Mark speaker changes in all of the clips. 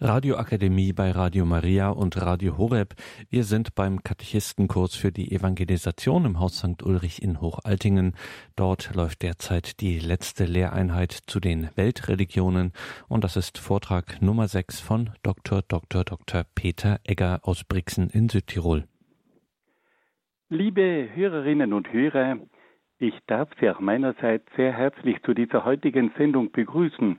Speaker 1: Radioakademie bei Radio Maria und Radio Horeb. Wir sind beim Katechistenkurs für die Evangelisation im Haus St. Ulrich in Hochaltingen. Dort läuft derzeit die letzte Lehreinheit zu den Weltreligionen und das ist Vortrag Nummer 6 von Dr. Dr. Dr. Peter Egger aus Brixen in Südtirol.
Speaker 2: Liebe Hörerinnen und Hörer, ich darf Sie auch meinerseits sehr herzlich zu dieser heutigen Sendung begrüßen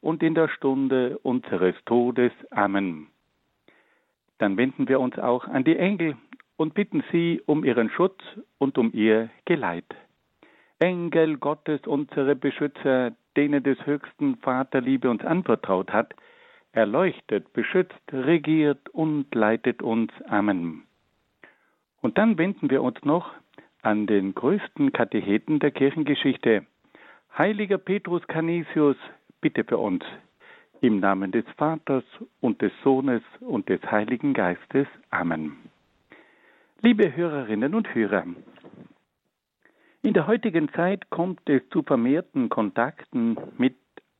Speaker 2: und in der Stunde unseres Todes. Amen. Dann wenden wir uns auch an die Engel und bitten sie um ihren Schutz und um ihr Geleit. Engel Gottes, unsere Beschützer, denen des höchsten Vaterliebe uns anvertraut hat, erleuchtet, beschützt, regiert und leitet uns. Amen. Und dann wenden wir uns noch an den größten Katecheten der Kirchengeschichte, Heiliger Petrus Canisius, bitte für uns. Im Namen des Vaters und des Sohnes und des Heiligen Geistes. Amen. Liebe Hörerinnen und Hörer, in der heutigen Zeit kommt es zu vermehrten Kontakten mit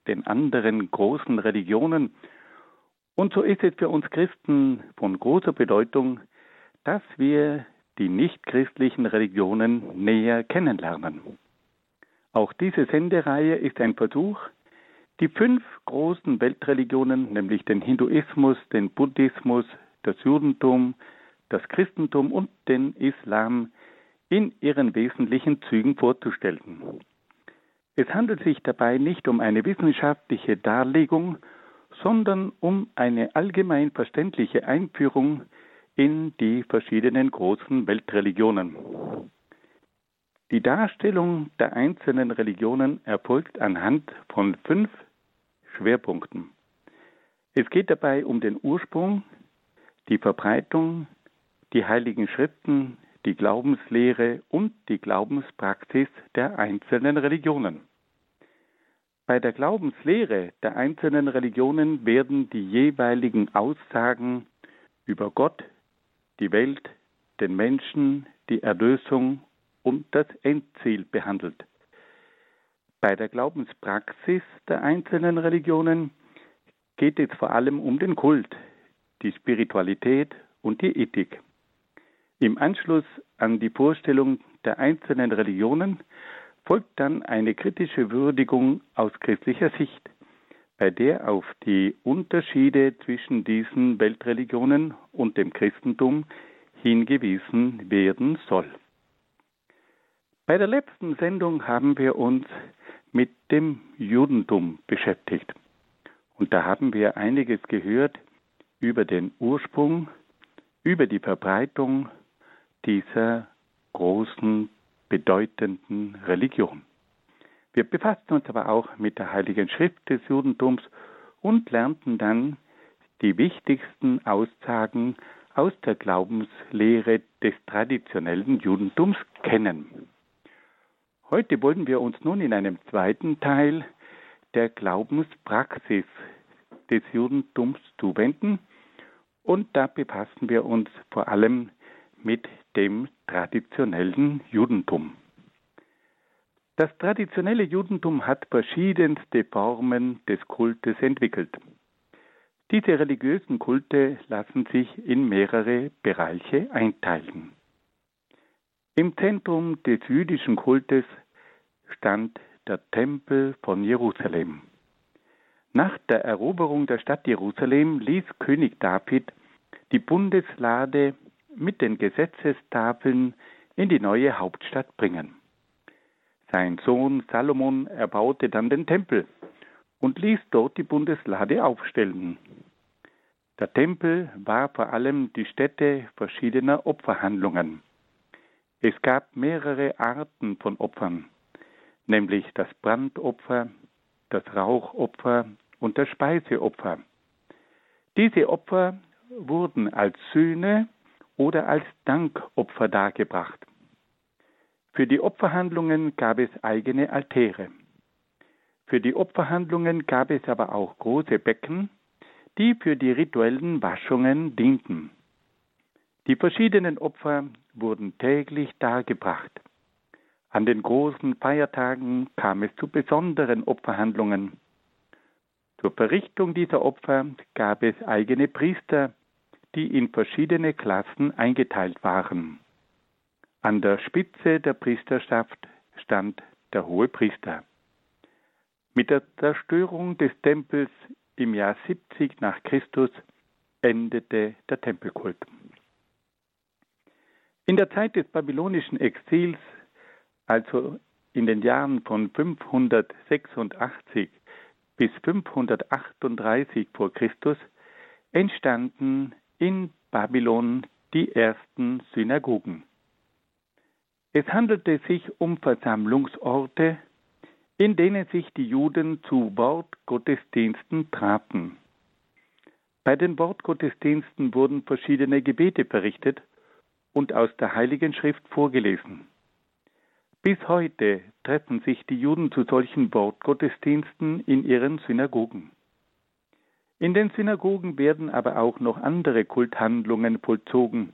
Speaker 2: den anderen großen Religionen. Und so ist es für uns Christen von großer Bedeutung, dass wir die nichtchristlichen Religionen näher kennenlernen. Auch diese Sendereihe ist ein Versuch, die fünf großen Weltreligionen, nämlich den Hinduismus, den Buddhismus, das Judentum, das Christentum und den Islam, in ihren wesentlichen Zügen vorzustellen. Es handelt sich dabei nicht um eine wissenschaftliche Darlegung, sondern um eine allgemein verständliche Einführung in die verschiedenen großen Weltreligionen. Die Darstellung der einzelnen Religionen erfolgt anhand von fünf Schwerpunkten. Es geht dabei um den Ursprung, die Verbreitung, die heiligen Schriften, die Glaubenslehre und die Glaubenspraxis der einzelnen Religionen. Bei der Glaubenslehre der einzelnen Religionen werden die jeweiligen Aussagen über Gott, die Welt, den Menschen, die Erlösung und das Endziel behandelt. Bei der Glaubenspraxis der einzelnen Religionen geht es vor allem um den Kult, die Spiritualität und die Ethik. Im Anschluss an die Vorstellung der einzelnen Religionen folgt dann eine kritische Würdigung aus christlicher Sicht, bei der auf die Unterschiede zwischen diesen Weltreligionen und dem Christentum hingewiesen werden soll. Bei der letzten Sendung haben wir uns mit dem Judentum beschäftigt. Und da haben wir einiges gehört über den Ursprung, über die Verbreitung dieser großen, bedeutenden Religion. Wir befassten uns aber auch mit der Heiligen Schrift des Judentums und lernten dann die wichtigsten Aussagen aus der Glaubenslehre des traditionellen Judentums kennen. Heute wollen wir uns nun in einem zweiten Teil der Glaubenspraxis des Judentums zuwenden und da befassen wir uns vor allem mit dem traditionellen Judentum. Das traditionelle Judentum hat verschiedenste Formen des Kultes entwickelt. Diese religiösen Kulte lassen sich in mehrere Bereiche einteilen. Im Zentrum des jüdischen Kultes stand der Tempel von Jerusalem. Nach der Eroberung der Stadt Jerusalem ließ König David die Bundeslade mit den Gesetzestafeln in die neue Hauptstadt bringen. Sein Sohn Salomon erbaute dann den Tempel und ließ dort die Bundeslade aufstellen. Der Tempel war vor allem die Stätte verschiedener Opferhandlungen. Es gab mehrere Arten von Opfern, nämlich das Brandopfer, das Rauchopfer und das Speiseopfer. Diese Opfer wurden als Sühne oder als Dankopfer dargebracht. Für die Opferhandlungen gab es eigene Altäre. Für die Opferhandlungen gab es aber auch große Becken, die für die rituellen Waschungen dienten. Die verschiedenen Opfer wurden täglich dargebracht. An den großen Feiertagen kam es zu besonderen Opferhandlungen. Zur Verrichtung dieser Opfer gab es eigene Priester, die in verschiedene Klassen eingeteilt waren. An der Spitze der Priesterschaft stand der hohe Priester. Mit der Zerstörung des Tempels im Jahr 70 nach Christus endete der Tempelkult. In der Zeit des babylonischen Exils also in den Jahren von 586 bis 538 vor Christus, entstanden in Babylon die ersten Synagogen. Es handelte sich um Versammlungsorte, in denen sich die Juden zu Wortgottesdiensten trafen. Bei den Wortgottesdiensten wurden verschiedene Gebete verrichtet und aus der Heiligen Schrift vorgelesen. Bis heute treffen sich die Juden zu solchen Wortgottesdiensten in ihren Synagogen. In den Synagogen werden aber auch noch andere Kulthandlungen vollzogen.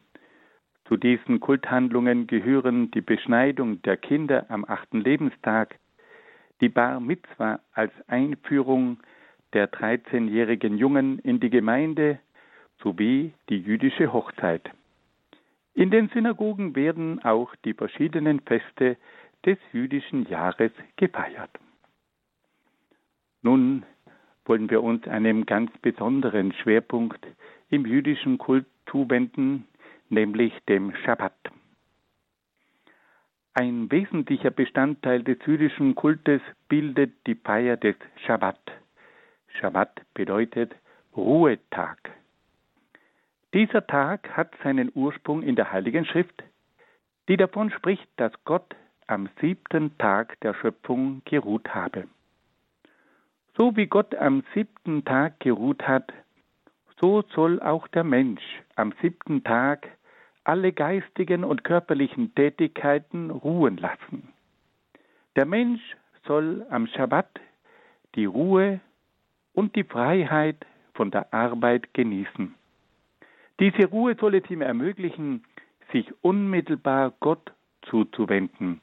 Speaker 2: Zu diesen Kulthandlungen gehören die Beschneidung der Kinder am achten Lebenstag, die Bar Mitzwa als Einführung der 13-jährigen Jungen in die Gemeinde sowie die jüdische Hochzeit. In den Synagogen werden auch die verschiedenen Feste des jüdischen Jahres gefeiert. Nun wollen wir uns einem ganz besonderen Schwerpunkt im jüdischen Kult zuwenden, nämlich dem Schabbat. Ein wesentlicher Bestandteil des jüdischen Kultes bildet die Feier des Schabbat. Schabbat bedeutet Ruhetag. Dieser Tag hat seinen Ursprung in der Heiligen Schrift, die davon spricht, dass Gott am siebten Tag der Schöpfung geruht habe. So wie Gott am siebten Tag geruht hat, so soll auch der Mensch am siebten Tag alle geistigen und körperlichen Tätigkeiten ruhen lassen. Der Mensch soll am Schabbat die Ruhe und die Freiheit von der Arbeit genießen. Diese Ruhe soll es ihm ermöglichen, sich unmittelbar Gott zuzuwenden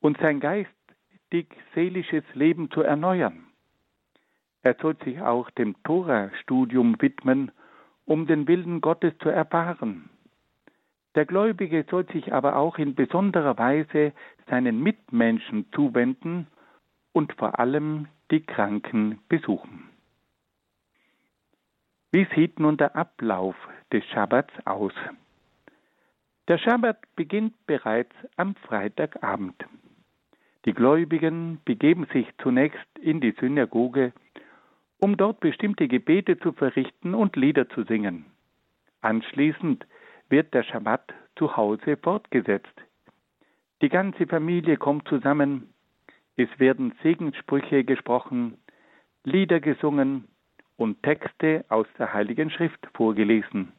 Speaker 2: und sein geistig-seelisches Leben zu erneuern. Er soll sich auch dem Tora-Studium widmen, um den Willen Gottes zu erfahren. Der Gläubige soll sich aber auch in besonderer Weise seinen Mitmenschen zuwenden und vor allem die Kranken besuchen. Wie sieht nun der Ablauf des Schabbats aus? Der Schabbat beginnt bereits am Freitagabend. Die Gläubigen begeben sich zunächst in die Synagoge, um dort bestimmte Gebete zu verrichten und Lieder zu singen. Anschließend wird der Schabbat zu Hause fortgesetzt. Die ganze Familie kommt zusammen, es werden Segenssprüche gesprochen, Lieder gesungen und Texte aus der Heiligen Schrift vorgelesen.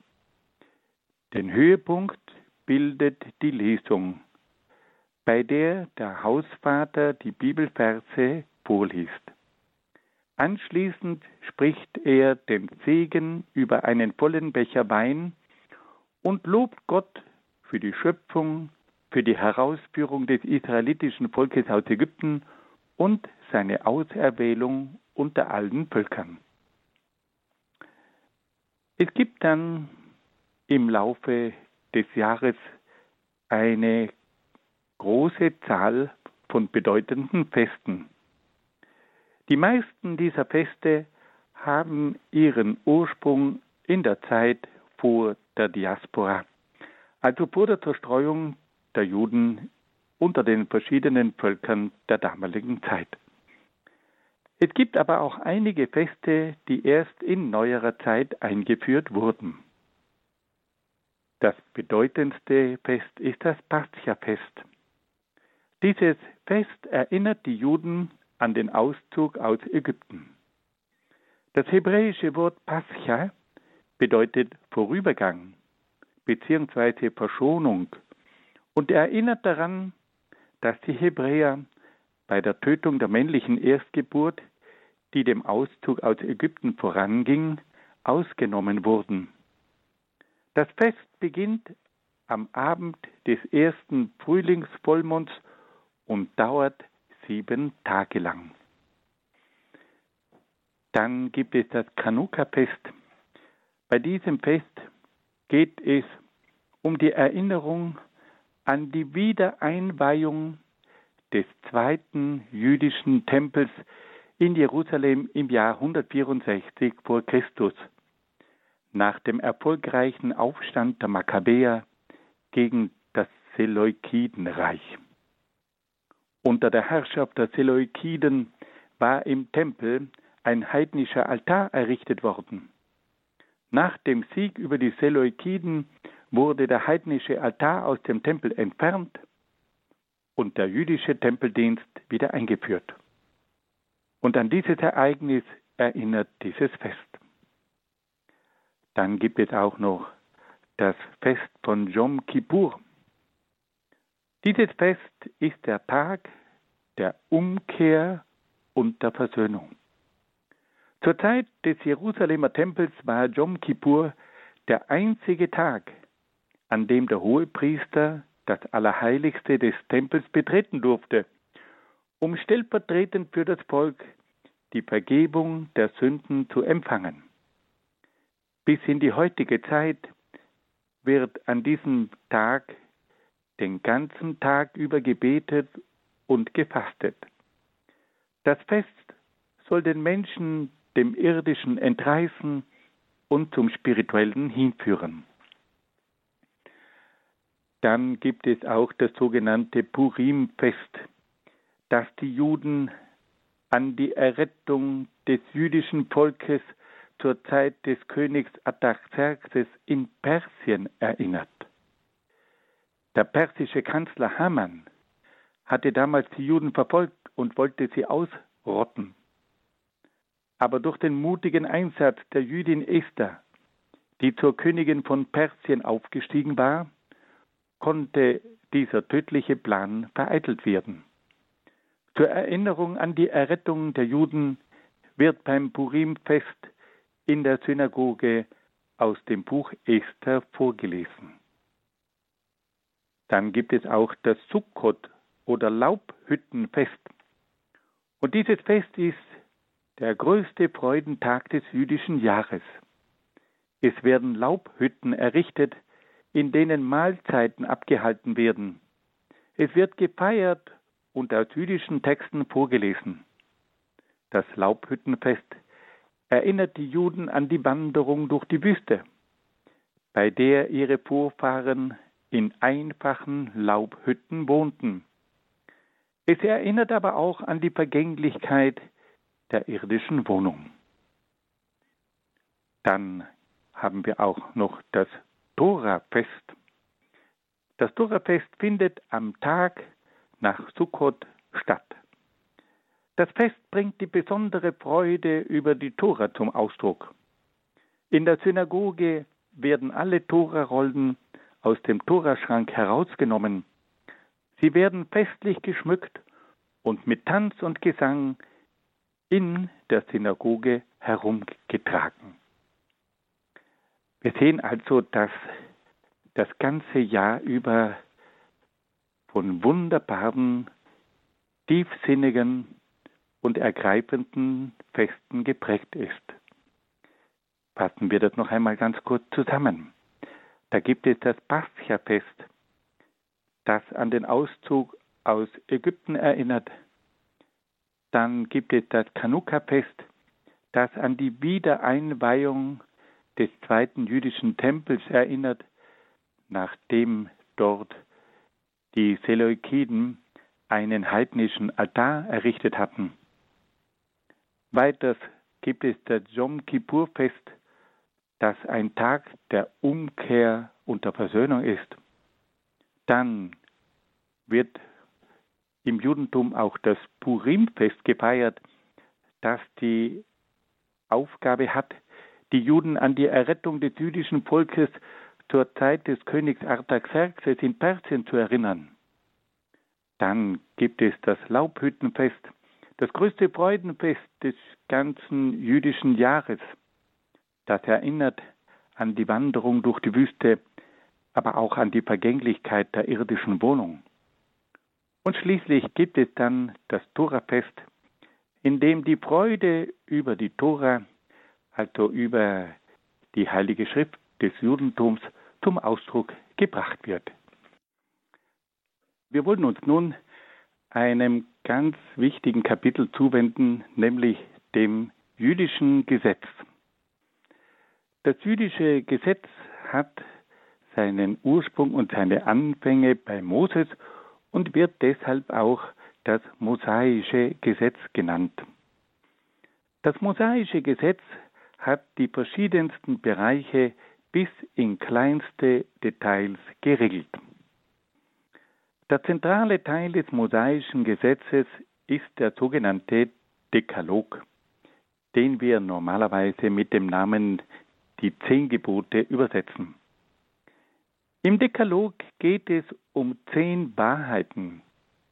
Speaker 2: Den Höhepunkt bildet die Lesung, bei der der Hausvater die Bibelverse vorliest. Anschließend spricht er den Segen über einen vollen Becher Wein und lobt Gott für die Schöpfung, für die Herausführung des israelitischen Volkes aus Ägypten und seine Auserwählung unter allen Völkern. Es gibt dann im Laufe des Jahres eine große Zahl von bedeutenden Festen. Die meisten dieser Feste haben ihren Ursprung in der Zeit vor der Diaspora, also vor der Zerstreuung der Juden unter den verschiedenen Völkern der damaligen Zeit. Es gibt aber auch einige Feste, die erst in neuerer Zeit eingeführt wurden. Das bedeutendste Fest ist das Pascha-Fest. Dieses Fest erinnert die Juden an den Auszug aus Ägypten. Das hebräische Wort Pascha bedeutet Vorübergang bzw. Verschonung und erinnert daran, dass die Hebräer bei der Tötung der männlichen Erstgeburt, die dem Auszug aus Ägypten voranging, ausgenommen wurden. Das Fest beginnt am Abend des ersten Frühlingsvollmonds und dauert sieben Tage lang. Dann gibt es das Chanukka-Fest. Bei diesem Fest geht es um die Erinnerung an die Wiedereinweihung des zweiten jüdischen Tempels in Jerusalem im Jahr 164 vor Christus, nach dem erfolgreichen Aufstand der Makkabäer gegen das Seleukidenreich. Unter der Herrschaft der Seleukiden war im Tempel ein heidnischer Altar errichtet worden. Nach dem Sieg über die Seleukiden wurde der heidnische Altar aus dem Tempel entfernt und der jüdische Tempeldienst wieder eingeführt. Und an dieses Ereignis erinnert dieses Fest. Dann gibt es auch noch das Fest von Jom Kippur. Dieses Fest ist der Tag der Umkehr und der Versöhnung. Zur Zeit des Jerusalemer Tempels war Jom Kippur der einzige Tag, an dem der Hohepriester das Allerheiligste des Tempels betreten durfte, um stellvertretend für das Volk die Vergebung der Sünden zu empfangen. Bis in die heutige Zeit wird an diesem Tag den ganzen Tag über gebetet und gefastet. Das Fest soll den Menschen dem Irdischen entreißen und zum Spirituellen hinführen. Dann gibt es auch das sogenannte Purim-Fest, das die Juden an die Errettung des jüdischen Volkes zur Zeit des Königs Artaxerxes in Persien erinnert. Der persische Kanzler Haman hatte damals die Juden verfolgt und wollte sie ausrotten. Aber durch den mutigen Einsatz der Jüdin Esther, die zur Königin von Persien aufgestiegen war, konnte dieser tödliche Plan vereitelt werden. Zur Erinnerung an die Errettung der Juden wird beim Purim-Fest in der Synagoge aus dem Buch Esther vorgelesen. Dann gibt es auch das Sukkot oder Laubhüttenfest. Und dieses Fest ist der größte Freudentag des jüdischen Jahres. Es werden Laubhütten errichtet, in denen Mahlzeiten abgehalten werden. Es wird gefeiert und aus jüdischen Texten vorgelesen. Das Laubhüttenfest erinnert die Juden an die Wanderung durch die Wüste, bei der ihre Vorfahren in einfachen Laubhütten wohnten. Es erinnert aber auch an die Vergänglichkeit der irdischen Wohnung. Dann haben wir auch noch das Tora-Fest. Das Tora-Fest findet am Tag nach Sukkot statt. Das Fest bringt die besondere Freude über die Tora zum Ausdruck. In der Synagoge werden alle Tora-Rollen aus dem Toraschrank herausgenommen. Sie werden festlich geschmückt und mit Tanz und Gesang in der Synagoge herumgetragen. Wir sehen also, dass das ganze Jahr über von wunderbaren, tiefsinnigen und ergreifenden Festen geprägt ist. Fassen wir das noch einmal ganz kurz zusammen. Da gibt es das Pascha-Fest, das an den Auszug aus Ägypten erinnert. Dann gibt es das Chanukka-Fest, das an die Wiedereinweihung des zweiten jüdischen Tempels erinnert, nachdem dort die Seleukiden einen heidnischen Altar errichtet hatten. Weiters gibt es das Yom Kippur-Fest, das ein Tag der Umkehr und der Versöhnung ist. Dann wird im Judentum auch das Purim-Fest gefeiert, das die Aufgabe hat, die Juden an die Errettung des jüdischen Volkes zur Zeit des Königs Artaxerxes in Persien zu erinnern. Dann gibt es das Laubhüttenfest, das größte Freudenfest des ganzen jüdischen Jahres. Das erinnert an die Wanderung durch die Wüste, aber auch an die Vergänglichkeit der irdischen Wohnung. Und schließlich gibt es dann das Torafest, in dem die Freude über die Tora, also über die Heilige Schrift des Judentums, zum Ausdruck gebracht wird. Wir wollen uns nun einem ganz wichtigen Kapitel zuwenden, nämlich dem jüdischen Gesetz. Das jüdische Gesetz hat seinen Ursprung und seine Anfänge bei Moses und wird deshalb auch das mosaische Gesetz genannt. Das mosaische Gesetz hat die verschiedensten Bereiche bis in kleinste Details geregelt. Der zentrale Teil des mosaischen Gesetzes ist der sogenannte Dekalog, den wir normalerweise mit dem Namen die zehn Gebote übersetzen. Im Dekalog geht es um zehn Wahrheiten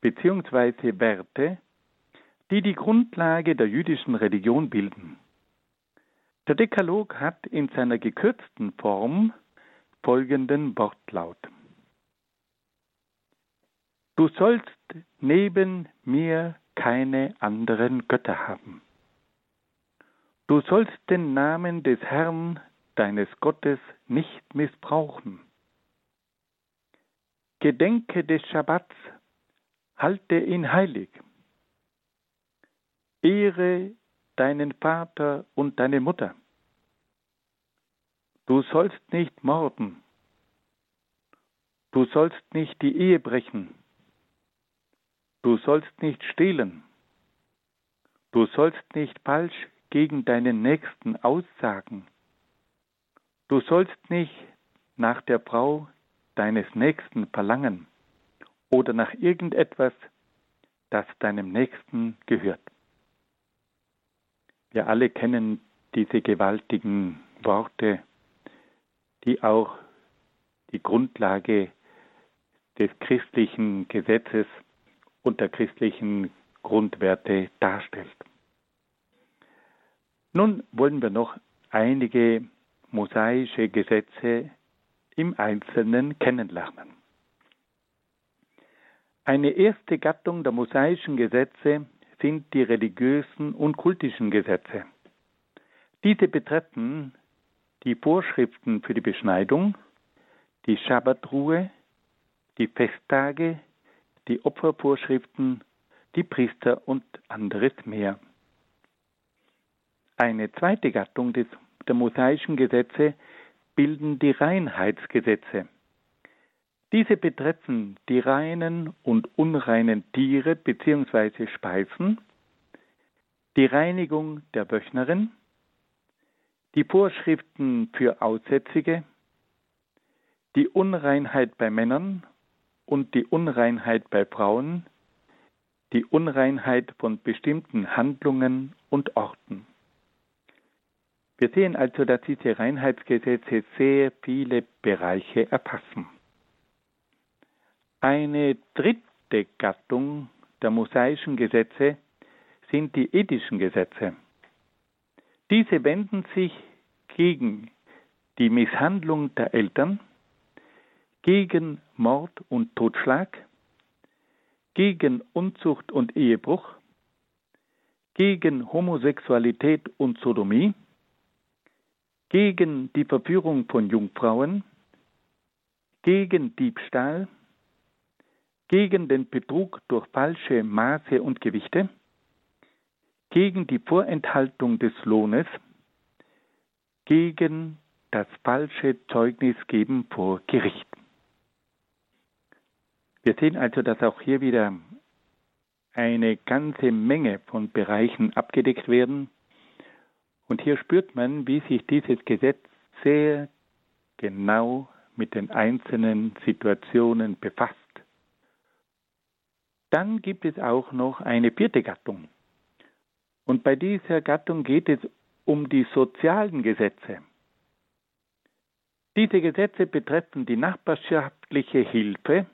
Speaker 2: bzw. Werte, die die Grundlage der jüdischen Religion bilden. Der Dekalog hat in seiner gekürzten Form folgenden Wortlaut. Du sollst neben mir keine anderen Götter haben. Du sollst den Namen des Herrn, deines Gottes, nicht missbrauchen. Gedenke des Schabbats, halte ihn heilig. Ehre deinen Vater und deine Mutter. Du sollst nicht morden. Du sollst nicht die Ehe brechen. Du sollst nicht stehlen. Du sollst nicht falsch gegen deinen Nächsten aussagen. Du sollst nicht nach der Frau deines Nächsten verlangen oder nach irgendetwas, das deinem Nächsten gehört. Wir alle kennen diese gewaltigen Worte, die auch die Grundlage des christlichen Gesetzes und der christlichen Grundwerte darstellt. Nun wollen wir noch einige mosaische Gesetze im Einzelnen kennenlernen. Eine erste Gattung der mosaischen Gesetze sind die religiösen und kultischen Gesetze. Diese betreffen die Vorschriften für die Beschneidung, die Schabbatruhe, die Festtage, die Opfervorschriften, die Priester und anderes mehr. Eine zweite Gattung des, der mosaischen Gesetze bilden die Reinheitsgesetze. Diese betreffen die reinen und unreinen Tiere bzw. Speisen, die Reinigung der Wöchnerin, die Vorschriften für Aussätzige, die Unreinheit bei Männern und die Unreinheit bei Frauen, die Unreinheit von bestimmten Handlungen und Orten. Wir sehen also, dass diese Reinheitsgesetze sehr viele Bereiche erfassen. Eine dritte Gattung der mosaischen Gesetze sind die ethischen Gesetze. Diese wenden sich gegen die Misshandlung der Eltern, gegen Mord und Totschlag, gegen Unzucht und Ehebruch, gegen Homosexualität und Sodomie, gegen die Verführung von Jungfrauen, gegen Diebstahl, gegen den Betrug durch falsche Maße und Gewichte, gegen die Vorenthaltung des Lohnes, gegen das falsche Zeugnisgeben vor Gericht. Wir sehen also, dass auch hier wieder eine ganze Menge von Bereichen abgedeckt werden. Und hier spürt man, wie sich dieses Gesetz sehr genau mit den einzelnen Situationen befasst. Dann gibt es auch noch eine vierte Gattung. Und bei dieser Gattung geht es um die sozialen Gesetze. Diese Gesetze betreffen die nachbarschaftliche Hilfe,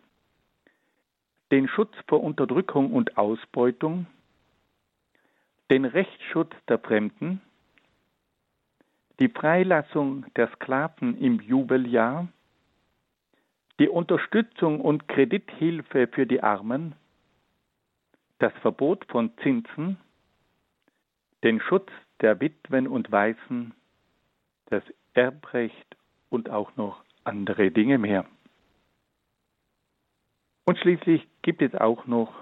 Speaker 2: den Schutz vor Unterdrückung und Ausbeutung, den Rechtsschutz der Fremden, die Freilassung der Sklaven im Jubeljahr, die Unterstützung und Kredithilfe für die Armen, das Verbot von Zinsen, den Schutz der Witwen und Waisen, das Erbrecht und auch noch andere Dinge mehr. Und schließlich gibt es auch noch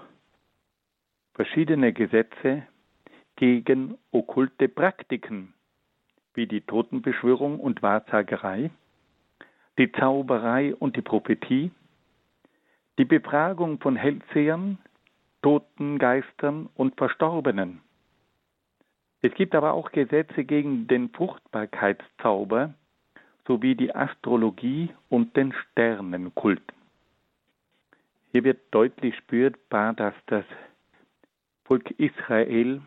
Speaker 2: verschiedene Gesetze gegen okkulte Praktiken, wie die Totenbeschwörung und Wahrsagerei, die Zauberei und die Prophetie, die Befragung von Hellsehern, Totengeistern und Verstorbenen. Es gibt aber auch Gesetze gegen den Fruchtbarkeitszauber sowie die Astrologie und den Sternenkult. Hier wird deutlich spürbar, dass das Volk Israel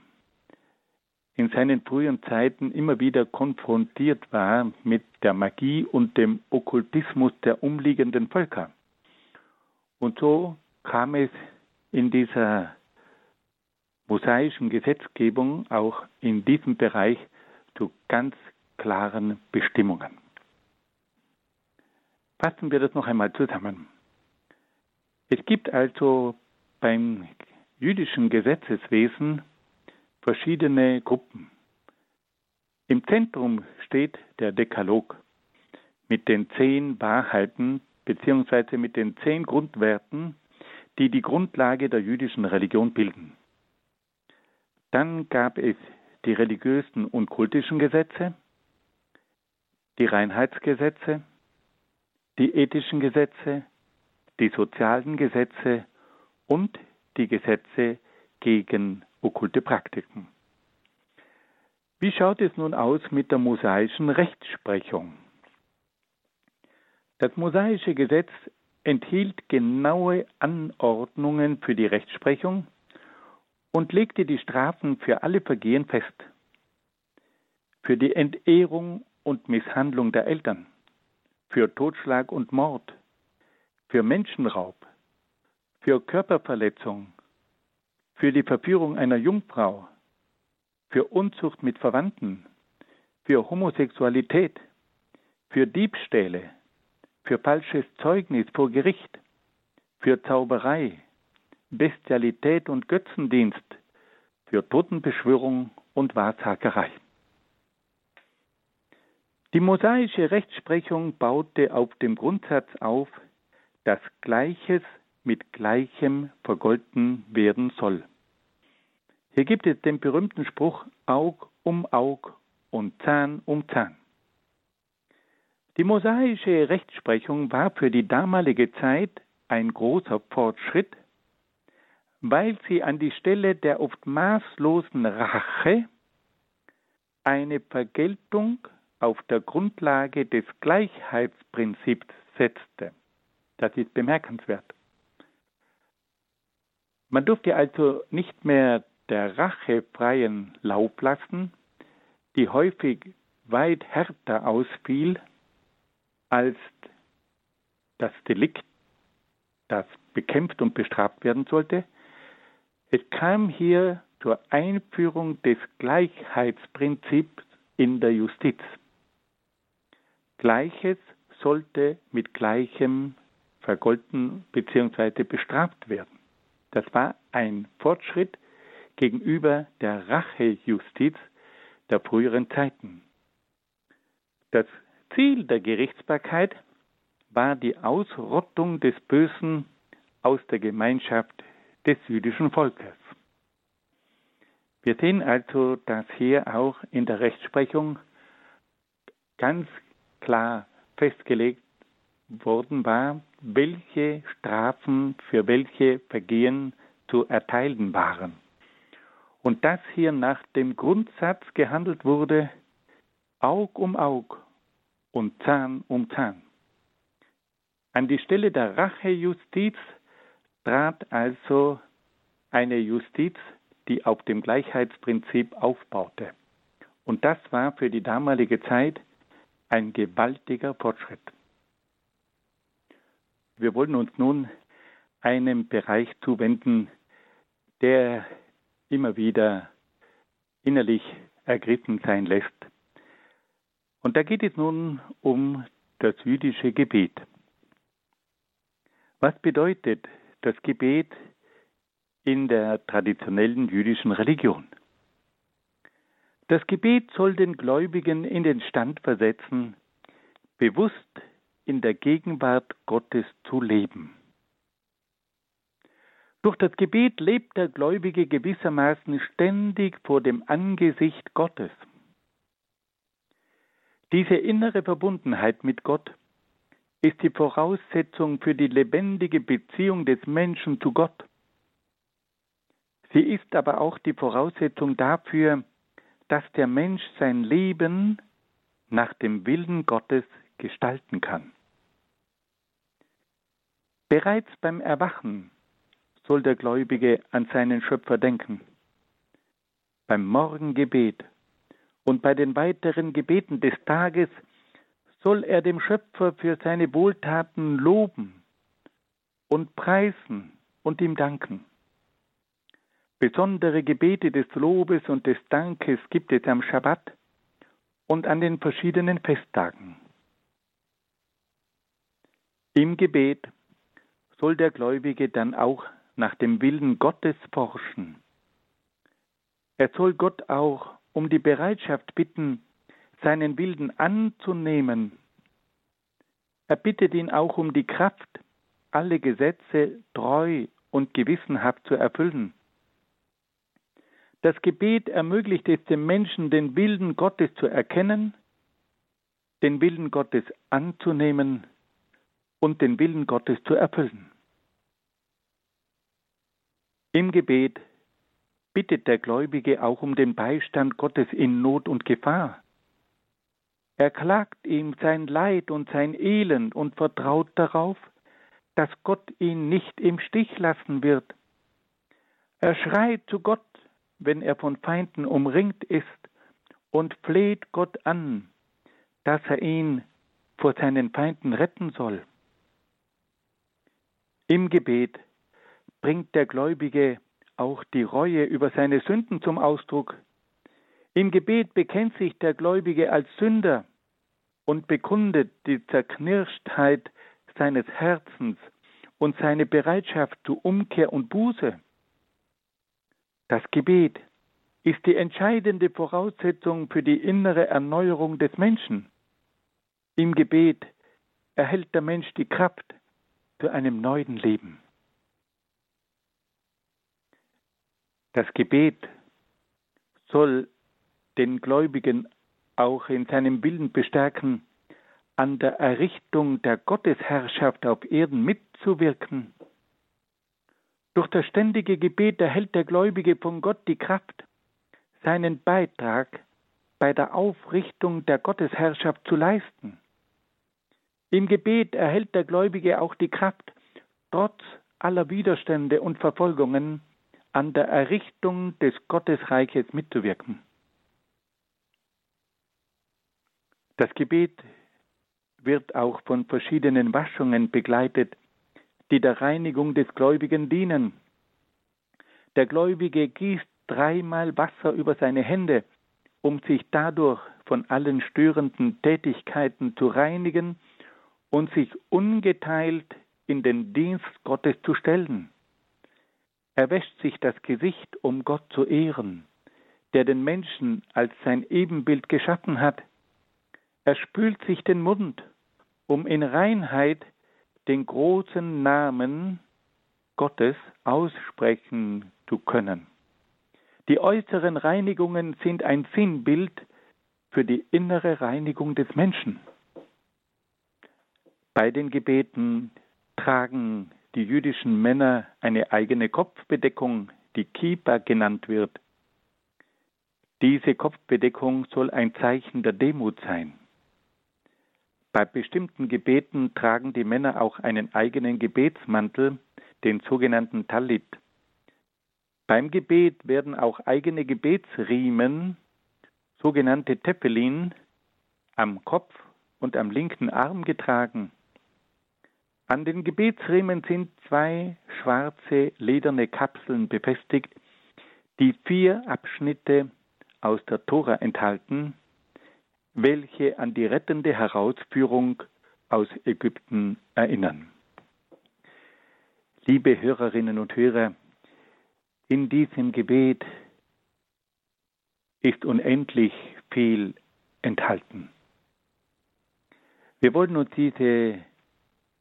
Speaker 2: in seinen frühen Zeiten immer wieder konfrontiert war mit der Magie und dem Okkultismus der umliegenden Völker. Und so kam es in dieser mosaischen Gesetzgebung auch in diesem Bereich zu ganz klaren Bestimmungen. Fassen wir das noch einmal zusammen. Es gibt also beim jüdischen Gesetzeswesen verschiedene Gruppen. Im Zentrum steht der Dekalog mit den zehn Wahrheiten bzw. mit den zehn Grundwerten, die die Grundlage der jüdischen Religion bilden. Dann gab es die religiösen und kultischen Gesetze, die Reinheitsgesetze, die ethischen Gesetze, die sozialen Gesetze und die Gesetze gegen okkulte Praktiken. Wie schaut es nun aus mit der mosaischen Rechtsprechung? Das mosaische Gesetz enthielt genaue Anordnungen für die Rechtsprechung und legte die Strafen für alle Vergehen fest. Für die Entehrung und Misshandlung der Eltern, für Totschlag und Mord, für Menschenraub, für Körperverletzung, für die Verführung einer Jungfrau, für Unzucht mit Verwandten, für Homosexualität, für Diebstähle, für falsches Zeugnis vor Gericht, für Zauberei, Bestialität und Götzendienst, für Totenbeschwörung und Wahrsagerei. Die mosaische Rechtsprechung baute auf dem Grundsatz auf, dass Gleiches mit Gleichem vergolten werden soll. Hier gibt es den berühmten Spruch Aug um Aug und Zahn um Zahn. Die mosaische Rechtsprechung war für die damalige Zeit ein großer Fortschritt, weil sie an die Stelle der oft maßlosen Rache eine Vergeltung auf der Grundlage des Gleichheitsprinzips setzte. Das ist bemerkenswert. Man durfte also nicht mehr der Rache freien Lauf lassen, die häufig weit härter ausfiel als das Delikt, das bekämpft und bestraft werden sollte. Es kam hier zur Einführung des Gleichheitsprinzips in der Justiz. Gleiches sollte mit Gleichem vergolten bzw. bestraft werden. Das war ein Fortschritt gegenüber der Rachejustiz der früheren Zeiten. Das Ziel der Gerichtsbarkeit war die Ausrottung des Bösen aus der Gemeinschaft des jüdischen Volkes. Wir sehen also, dass hier auch in der Rechtsprechung ganz klar festgelegt worden war, welche Strafen für welche Vergehen zu erteilen waren. Und dass hier nach dem Grundsatz gehandelt wurde, Aug um Aug und Zahn um Zahn. An die Stelle der Rachejustiz trat also eine Justiz, die auf dem Gleichheitsprinzip aufbaute. Und das war für die damalige Zeit ein gewaltiger Fortschritt. Wir wollen uns nun einem Bereich zuwenden, der immer wieder innerlich ergriffen sein lässt. Und da geht es nun um das jüdische Gebet. Was bedeutet das Gebet in der traditionellen jüdischen Religion? Das Gebet soll den Gläubigen in den Stand versetzen, bewusst in der Gegenwart Gottes zu leben. Durch das Gebet lebt der Gläubige gewissermaßen ständig vor dem Angesicht Gottes. Diese innere Verbundenheit mit Gott ist die Voraussetzung für die lebendige Beziehung des Menschen zu Gott. Sie ist aber auch die Voraussetzung dafür, dass der Mensch sein Leben nach dem Willen Gottes gestalten kann. Bereits beim Erwachen soll der Gläubige an seinen Schöpfer denken. Beim Morgengebet und bei den weiteren Gebeten des Tages soll er dem Schöpfer für seine Wohltaten loben und preisen und ihm danken. Besondere Gebete des Lobes und des Dankes gibt es am Schabbat und an den verschiedenen Festtagen. Im Gebet soll der Gläubige dann auch nach dem Willen Gottes forschen. Er soll Gott auch um die Bereitschaft bitten, seinen Willen anzunehmen. Er bittet ihn auch um die Kraft, alle Gesetze treu und gewissenhaft zu erfüllen. Das Gebet ermöglicht es dem Menschen, den Willen Gottes zu erkennen, den Willen Gottes anzunehmen und den Willen Gottes zu erfüllen. Im Gebet bittet der Gläubige auch um den Beistand Gottes in Not und Gefahr. Er klagt ihm sein Leid und sein Elend und vertraut darauf, dass Gott ihn nicht im Stich lassen wird. Er schreit zu Gott, wenn er von Feinden umringt ist, und fleht Gott an, dass er ihn vor seinen Feinden retten soll. Im Gebet bringt der Gläubige auch die Reue über seine Sünden zum Ausdruck. Im Gebet bekennt sich der Gläubige als Sünder und bekundet die Zerknirschtheit seines Herzens und seine Bereitschaft zu Umkehr und Buße. Das Gebet ist die entscheidende Voraussetzung für die innere Erneuerung des Menschen. Im Gebet erhält der Mensch die Kraft zu einem neuen Leben. Das Gebet soll den Gläubigen auch in seinem Willen bestärken, an der Errichtung der Gottesherrschaft auf Erden mitzuwirken. Durch das ständige Gebet erhält der Gläubige von Gott die Kraft, seinen Beitrag bei der Aufrichtung der Gottesherrschaft zu leisten. Im Gebet erhält der Gläubige auch die Kraft, trotz aller Widerstände und Verfolgungen an der Errichtung des Gottesreiches mitzuwirken. Das Gebet wird auch von verschiedenen Waschungen begleitet, die der Reinigung des Gläubigen dienen. Der Gläubige gießt dreimal Wasser über seine Hände, um sich dadurch von allen störenden Tätigkeiten zu reinigen und sich ungeteilt in den Dienst Gottes zu stellen. Er wäscht sich das Gesicht, um Gott zu ehren, der den Menschen als sein Ebenbild geschaffen hat. Er spült sich den Mund, um in Reinheit den großen Namen Gottes aussprechen zu können. Die äußeren Reinigungen sind ein Sinnbild für die innere Reinigung des Menschen. Bei den Gebeten tragen die jüdischen Männer eine eigene Kopfbedeckung, die Kippa genannt wird. Diese Kopfbedeckung soll ein Zeichen der Demut sein. Bei bestimmten Gebeten tragen die Männer auch einen eigenen Gebetsmantel, den sogenannten Talit. Beim Gebet werden auch eigene Gebetsriemen, sogenannte Tepelin, am Kopf und am linken Arm getragen. An den Gebetsriemen sind zwei schwarze lederne Kapseln befestigt, die vier Abschnitte aus der Tora enthalten, welche an die rettende Herausführung aus Ägypten erinnern. Liebe Hörerinnen und Hörer, in diesem Gebet ist unendlich viel enthalten. Wir wollen uns diese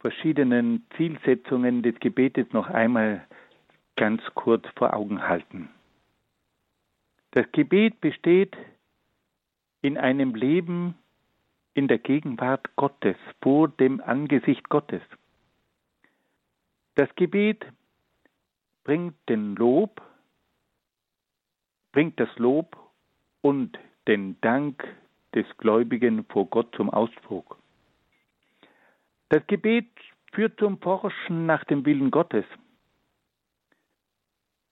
Speaker 2: verschiedenen Zielsetzungen des Gebetes noch einmal ganz kurz vor Augen halten. Das Gebet besteht in einem Leben in der Gegenwart Gottes, vor dem Angesicht Gottes. Das Gebet bringt den Lob, bringt das Lob und den Dank des Gläubigen vor Gott zum Ausdruck. Das Gebet führt zum Forschen nach dem Willen Gottes.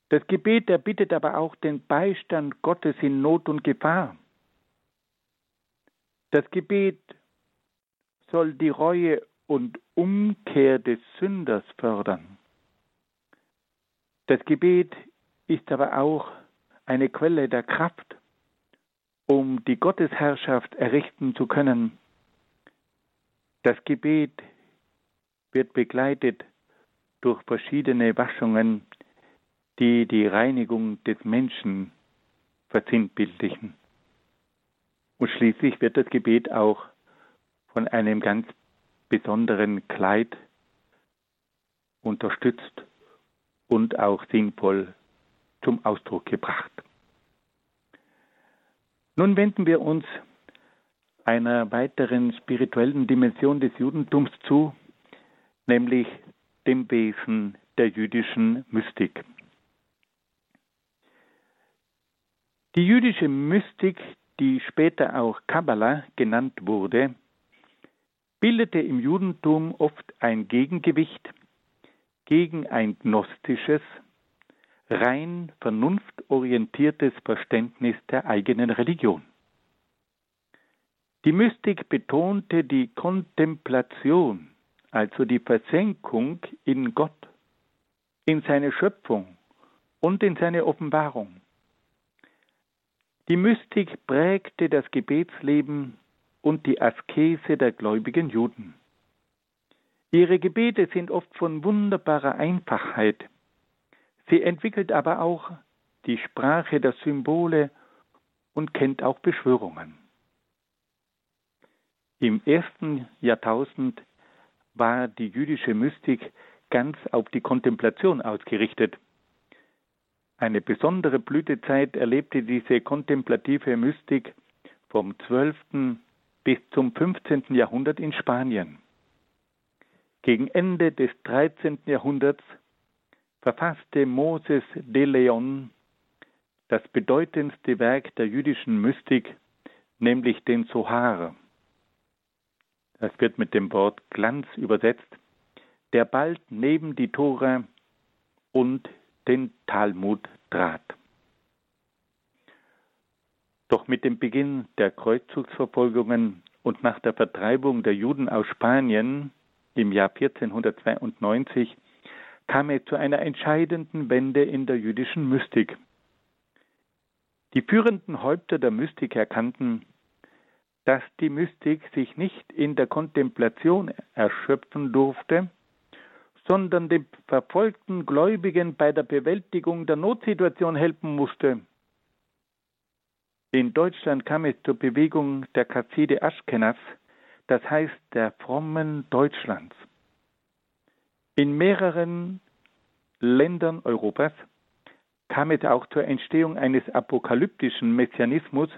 Speaker 2: Das Gebet erbittet aber auch den Beistand Gottes in Not und Gefahr. Das Gebet soll die Reue und Umkehr des Sünders fördern. Das Gebet ist aber auch eine Quelle der Kraft, um die Gottesherrschaft errichten zu können das Gebet wird begleitet durch verschiedene Waschungen, die die Reinigung des Menschen versinnbildlichen. Und schließlich wird das Gebet auch von einem ganz besonderen Kleid unterstützt und auch sinnvoll zum Ausdruck gebracht. Nun wenden wir uns einer weiteren spirituellen Dimension des Judentums zu, nämlich dem Wesen der jüdischen Mystik. Die jüdische Mystik, die später auch Kabbalah genannt wurde, bildete im Judentum oft ein Gegengewicht gegen ein gnostisches, rein vernunftorientiertes Verständnis der eigenen Religion. Die Mystik betonte die Kontemplation, also die Versenkung in Gott, in seine Schöpfung und in seine Offenbarung. Die Mystik prägte das Gebetsleben und die Askese der gläubigen Juden. Ihre Gebete sind oft von wunderbarer Einfachheit. Sie entwickelt aber auch die Sprache der Symbole und kennt auch Beschwörungen. Im ersten Jahrtausend war die jüdische Mystik ganz auf die Kontemplation ausgerichtet. Eine besondere Blütezeit erlebte diese kontemplative Mystik vom 12. bis zum 15. Jahrhundert in Spanien. Gegen Ende des 13. Jahrhunderts verfasste Moses de Leon das bedeutendste Werk der jüdischen Mystik, nämlich den Sohar. Das wird mit dem Wort Glanz übersetzt, der bald neben die Tora und den Talmud trat. Doch mit dem Beginn der Kreuzzugsverfolgungen und nach der Vertreibung der Juden aus Spanien im Jahr 1492 kam es zu einer entscheidenden Wende in der jüdischen Mystik. Die führenden Häupter der Mystik erkannten, dass die Mystik sich nicht in der Kontemplation erschöpfen durfte, sondern den verfolgten Gläubigen bei der Bewältigung der Notsituation helfen musste. In Deutschland kam es zur Bewegung der Kasside Aschkenas, das heißt der frommen Deutschlands. In mehreren Ländern Europas kam es auch zur Entstehung eines apokalyptischen Messianismus,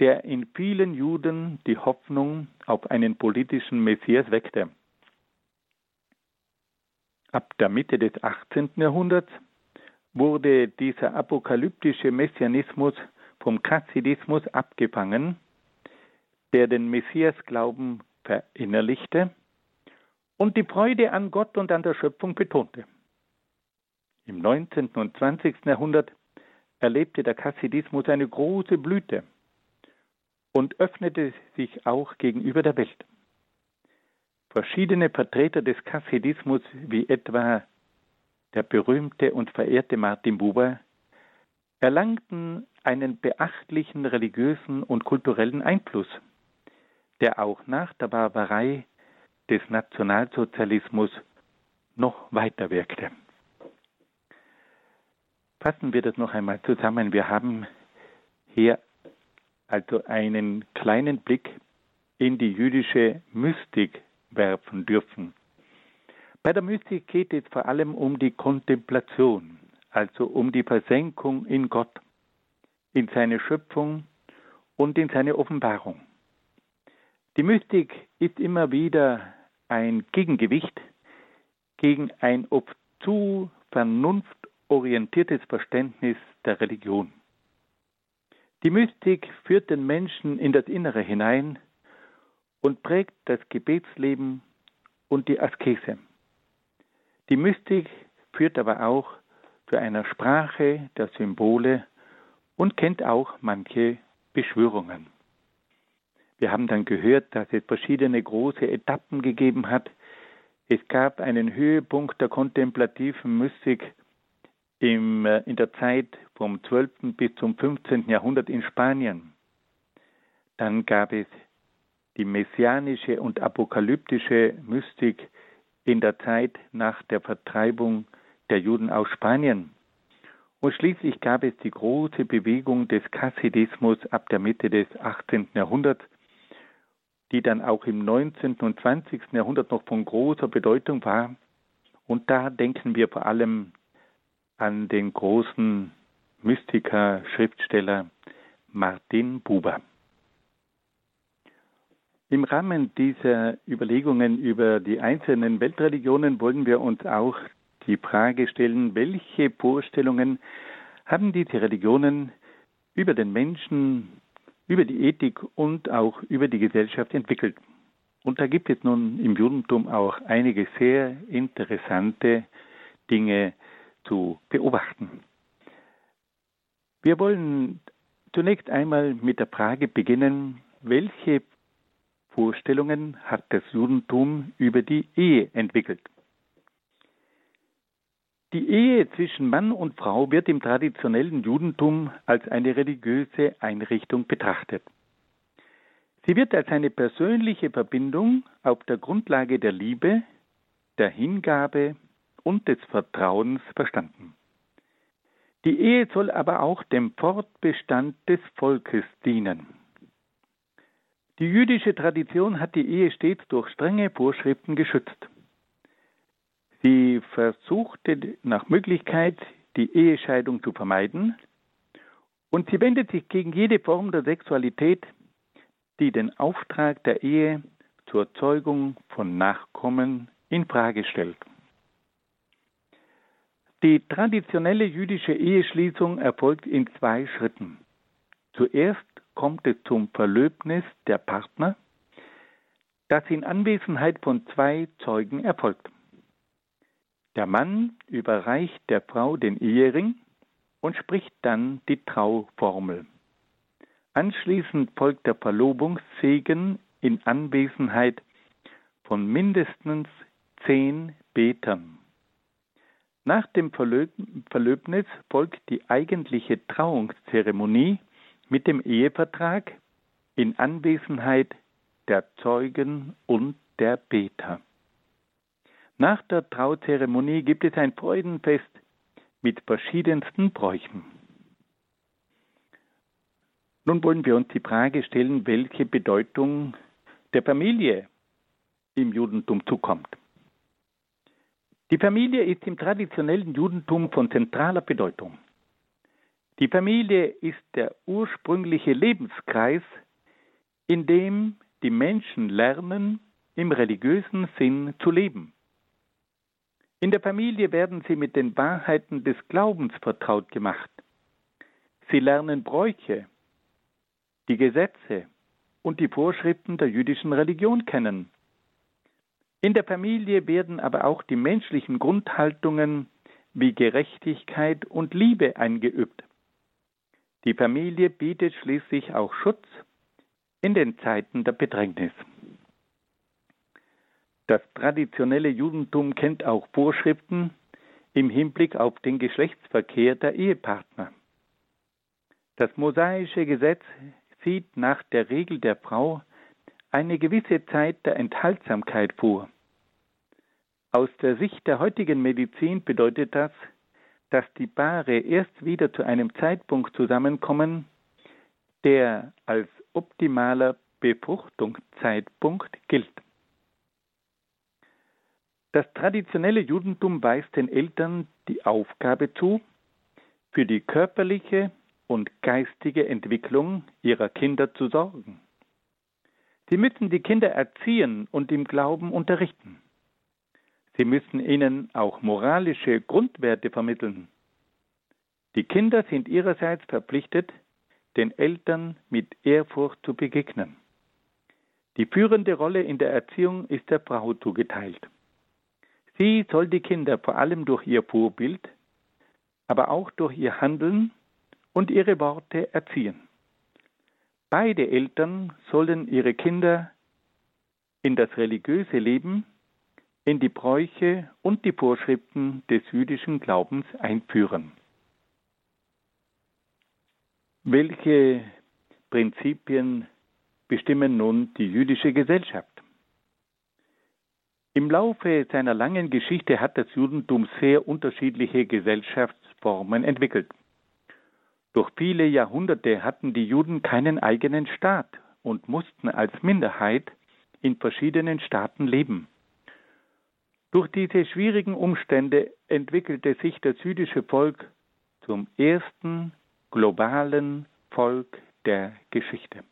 Speaker 2: der in vielen Juden die Hoffnung auf einen politischen Messias weckte. Ab der Mitte des 18. Jahrhunderts wurde dieser apokalyptische Messianismus vom Chassidismus abgefangen, der den Messiasglauben verinnerlichte und die Freude an Gott und an der Schöpfung betonte. Im 19. und 20. Jahrhundert erlebte der Chassidismus eine große Blüte und öffnete sich auch gegenüber der Welt. Verschiedene Vertreter des Chassidismus, wie etwa der berühmte und verehrte Martin Buber, erlangten einen beachtlichen religiösen und kulturellen Einfluss, der auch nach der Barbarei des Nationalsozialismus noch weiter wirkte. Fassen wir das noch einmal zusammen. Wir haben hier also einen kleinen Blick in die jüdische Mystik werfen dürfen. Bei der Mystik geht es vor allem um die Kontemplation, also um die Versenkung in Gott, in seine Schöpfung und in seine Offenbarung. Die Mystik ist immer wieder ein Gegengewicht gegen ein oft zu vernunftorientiertes Verständnis der Religion. Die Mystik führt den Menschen in das Innere hinein und prägt das Gebetsleben und die Askese. Die Mystik führt aber auch zu einer Sprache der Symbole und kennt auch manche Beschwörungen. Wir haben dann gehört, dass es verschiedene große Etappen gegeben hat. Es gab einen Höhepunkt der kontemplativen Mystik im, äh, in der Zeit vom 12. bis zum 15. Jahrhundert in Spanien. Dann gab es die messianische und apokalyptische Mystik in der Zeit nach der Vertreibung der Juden aus Spanien. Und schließlich gab es die große Bewegung des Chassidismus ab der Mitte des 18. Jahrhunderts, die dann auch im 19. und 20. Jahrhundert noch von großer Bedeutung war. Und da denken wir vor allem an den großen Mystiker, Schriftsteller Martin Buber. Im Rahmen dieser Überlegungen über die einzelnen Weltreligionen wollen wir uns auch die Frage stellen, welche Vorstellungen haben diese Religionen über den Menschen, über die Ethik und auch über die Gesellschaft entwickelt. Und da gibt es nun im Judentum auch einige sehr interessante Dinge zu beobachten. Wir wollen zunächst einmal mit der Frage beginnen, welche Vorstellungen hat das Judentum über die Ehe entwickelt. Die Ehe zwischen Mann und Frau wird im traditionellen Judentum als eine religiöse Einrichtung betrachtet. Sie wird als eine persönliche Verbindung auf der Grundlage der Liebe, der Hingabe und des Vertrauens verstanden. Die Ehe soll aber auch dem Fortbestand des Volkes dienen. Die jüdische Tradition hat die Ehe stets durch strenge Vorschriften geschützt. Sie versuchte nach Möglichkeit, die Ehescheidung zu vermeiden und sie wendet sich gegen jede Form der Sexualität, die den Auftrag der Ehe zur Zeugung von Nachkommen in Frage stellt. Die traditionelle jüdische Eheschließung erfolgt in zwei Schritten. Zuerst kommt es zum Verlöbnis der Partner, das in Anwesenheit von zwei Zeugen erfolgt. Der Mann überreicht der Frau den Ehering und spricht dann die Trauformel. Anschließend folgt der Verlobungssegen in Anwesenheit von mindestens zehn Betern. Nach dem Verlöbnis folgt die eigentliche Trauungszeremonie mit dem Ehevertrag in Anwesenheit der Zeugen und der Beter. Nach der Trauzeremonie gibt es ein Freudenfest mit verschiedensten Bräuchen. Nun wollen wir uns die Frage stellen, welche Bedeutung der Familie im Judentum zukommt. Die Familie ist im traditionellen Judentum von zentraler Bedeutung. Die Familie ist der ursprüngliche Lebenskreis, in dem die Menschen lernen, im religiösen Sinn zu leben. In der Familie werden sie mit den Wahrheiten des Glaubens vertraut gemacht. Sie lernen Bräuche, die Gesetze und die Vorschriften der jüdischen Religion kennen. In der Familie werden aber auch die menschlichen Grundhaltungen wie Gerechtigkeit und Liebe eingeübt. Die Familie bietet schließlich auch Schutz in den Zeiten der Bedrängnis. Das traditionelle Judentum kennt auch Vorschriften im Hinblick auf den Geschlechtsverkehr der Ehepartner. Das mosaische Gesetz sieht nach der Regel der Frau eine gewisse Zeit der Enthaltsamkeit vor. Aus der Sicht der heutigen Medizin bedeutet das, dass die Paare erst wieder zu einem Zeitpunkt zusammenkommen, der als optimaler Befruchtungszeitpunkt gilt. Das traditionelle Judentum weist den Eltern die Aufgabe zu, für die körperliche und geistige Entwicklung ihrer Kinder zu sorgen. Sie müssen die Kinder erziehen und im Glauben unterrichten. Sie müssen ihnen auch moralische Grundwerte vermitteln. Die Kinder sind ihrerseits verpflichtet, den Eltern mit Ehrfurcht zu begegnen. Die führende Rolle in der Erziehung ist der Frau zugeteilt. Sie soll die Kinder vor allem durch ihr Vorbild, aber auch durch ihr Handeln und ihre Worte erziehen. Beide Eltern sollen ihre Kinder in das religiöse Leben, in die Bräuche und die Vorschriften des jüdischen Glaubens einführen. Welche Prinzipien bestimmen nun die jüdische Gesellschaft? Im Laufe seiner langen Geschichte hat das Judentum sehr unterschiedliche Gesellschaftsformen entwickelt. Durch viele Jahrhunderte hatten die Juden keinen eigenen Staat und mussten als Minderheit in verschiedenen Staaten leben. Durch diese schwierigen Umstände entwickelte sich das jüdische Volk zum ersten globalen Volk der Geschichte.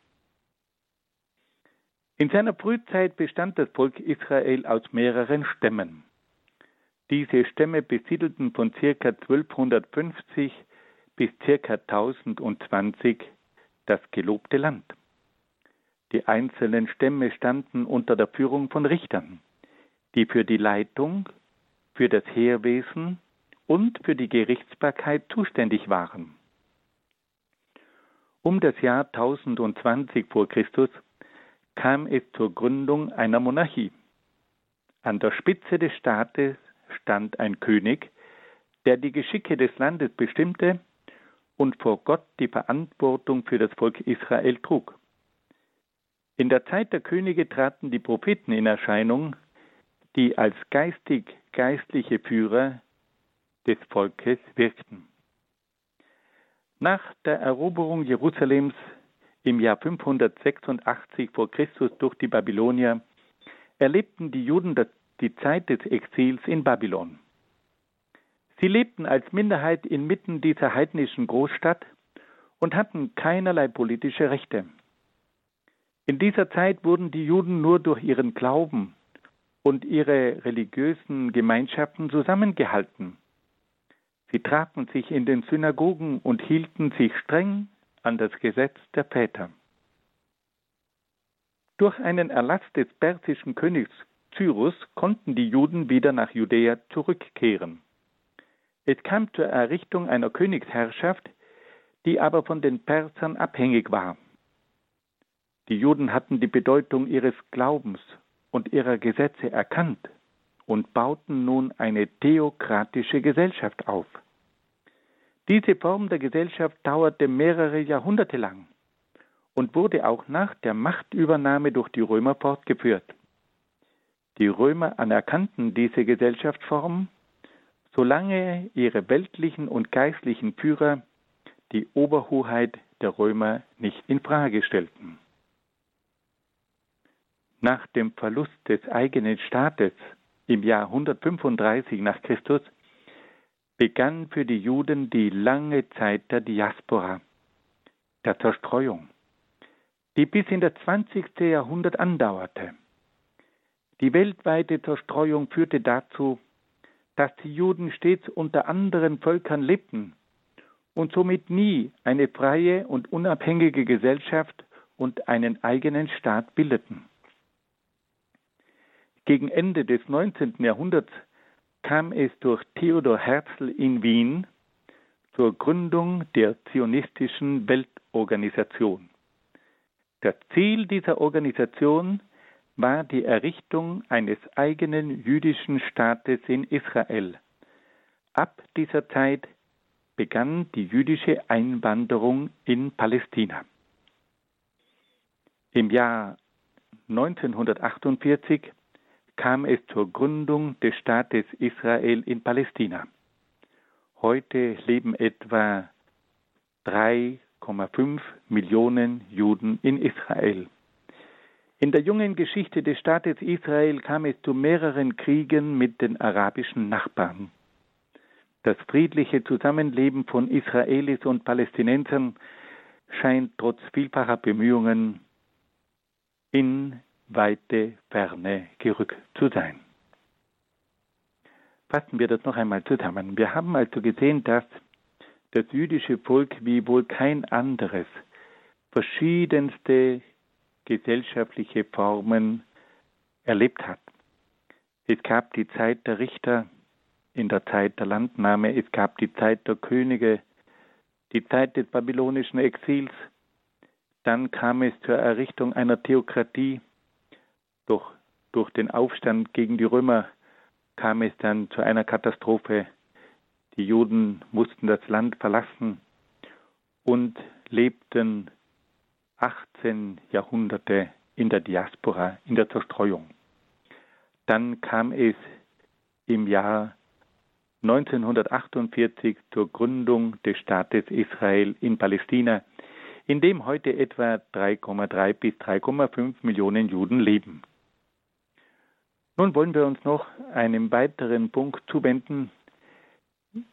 Speaker 2: In seiner Frühzeit bestand das Volk Israel aus mehreren Stämmen. Diese Stämme besiedelten von ca. 1250 bis ca. 1020 das gelobte Land. Die einzelnen Stämme standen unter der Führung von Richtern, die für die Leitung, für das Heerwesen und für die Gerichtsbarkeit zuständig waren. Um das Jahr 1020 vor Christus kam es zur Gründung einer Monarchie. An der Spitze des Staates stand ein König, der die Geschicke des Landes bestimmte und vor Gott die Verantwortung für das Volk Israel trug. In der Zeit der Könige traten die Propheten in Erscheinung, die als geistig-geistliche Führer des Volkes wirkten. Nach der Eroberung Jerusalems im Jahr 586 vor Christus durch die Babylonier erlebten die Juden die Zeit des Exils in Babylon. Sie lebten als Minderheit inmitten dieser heidnischen Großstadt und hatten keinerlei politische Rechte. In dieser Zeit wurden die Juden nur durch ihren Glauben und ihre religiösen Gemeinschaften zusammengehalten. Sie trafen sich in den Synagogen und hielten sich streng an das Gesetz der Väter. Durch einen Erlass des persischen Königs Cyrus konnten die Juden wieder nach Judäa zurückkehren. Es kam zur Errichtung einer Königsherrschaft, die aber von den Persern abhängig war. Die Juden hatten die Bedeutung ihres Glaubens und ihrer Gesetze erkannt und bauten nun eine theokratische Gesellschaft auf. Diese Form der Gesellschaft dauerte mehrere Jahrhunderte lang und wurde auch nach der Machtübernahme durch die Römer fortgeführt. Die Römer anerkannten diese Gesellschaftsform, solange ihre weltlichen und geistlichen Führer die Oberhoheit der Römer nicht in Frage stellten. Nach dem Verlust des eigenen Staates im Jahr 135 nach Christus begann für die Juden die lange Zeit der Diaspora, der Zerstreuung, die bis in das 20. Jahrhundert andauerte. Die weltweite Zerstreuung führte dazu, dass die Juden stets unter anderen Völkern lebten und somit nie eine freie und unabhängige Gesellschaft und einen eigenen Staat bildeten. Gegen Ende des 19. Jahrhunderts kam es durch Theodor Herzl in Wien zur Gründung der zionistischen Weltorganisation. Das Ziel dieser Organisation war die Errichtung eines eigenen jüdischen Staates in Israel. Ab dieser Zeit begann die jüdische Einwanderung in Palästina. Im Jahr 1948 kam es zur Gründung des Staates Israel in Palästina. Heute leben etwa 3,5 Millionen Juden in Israel. In der jungen Geschichte des Staates Israel kam es zu mehreren Kriegen mit den arabischen Nachbarn. Das friedliche Zusammenleben von Israelis und Palästinensern scheint trotz vielfacher Bemühungen in weite Ferne gerückt zu sein. Fassen wir das noch einmal zusammen. Wir haben also gesehen, dass das jüdische Volk wie wohl kein anderes verschiedenste gesellschaftliche Formen erlebt hat. Es gab die Zeit der Richter in der Zeit der Landnahme, es gab die Zeit der Könige, die Zeit des babylonischen Exils, dann kam es zur Errichtung einer Theokratie, doch durch den Aufstand gegen die Römer kam es dann zu einer Katastrophe. Die Juden mussten das Land verlassen und lebten 18 Jahrhunderte in der Diaspora, in der Zerstreuung. Dann kam es im Jahr 1948 zur Gründung des Staates Israel in Palästina, in dem heute etwa 3,3 bis 3,5 Millionen Juden leben. Nun wollen wir uns noch einem weiteren Punkt zuwenden.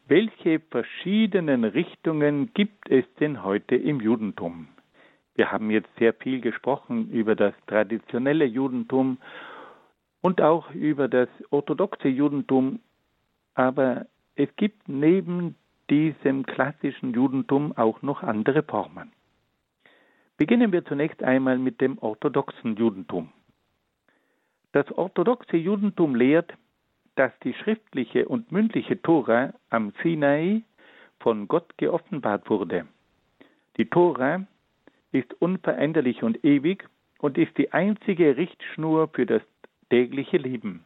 Speaker 2: Welche verschiedenen Richtungen gibt es denn heute im Judentum? Wir haben jetzt sehr viel gesprochen über das traditionelle Judentum und auch über das orthodoxe Judentum, aber es gibt neben diesem klassischen Judentum auch noch andere Formen. Beginnen wir zunächst einmal mit dem orthodoxen Judentum. Das orthodoxe Judentum lehrt, dass die schriftliche und mündliche Tora am Sinai von Gott geoffenbart wurde. Die Tora ist unveränderlich und ewig und ist die einzige Richtschnur für das tägliche Leben.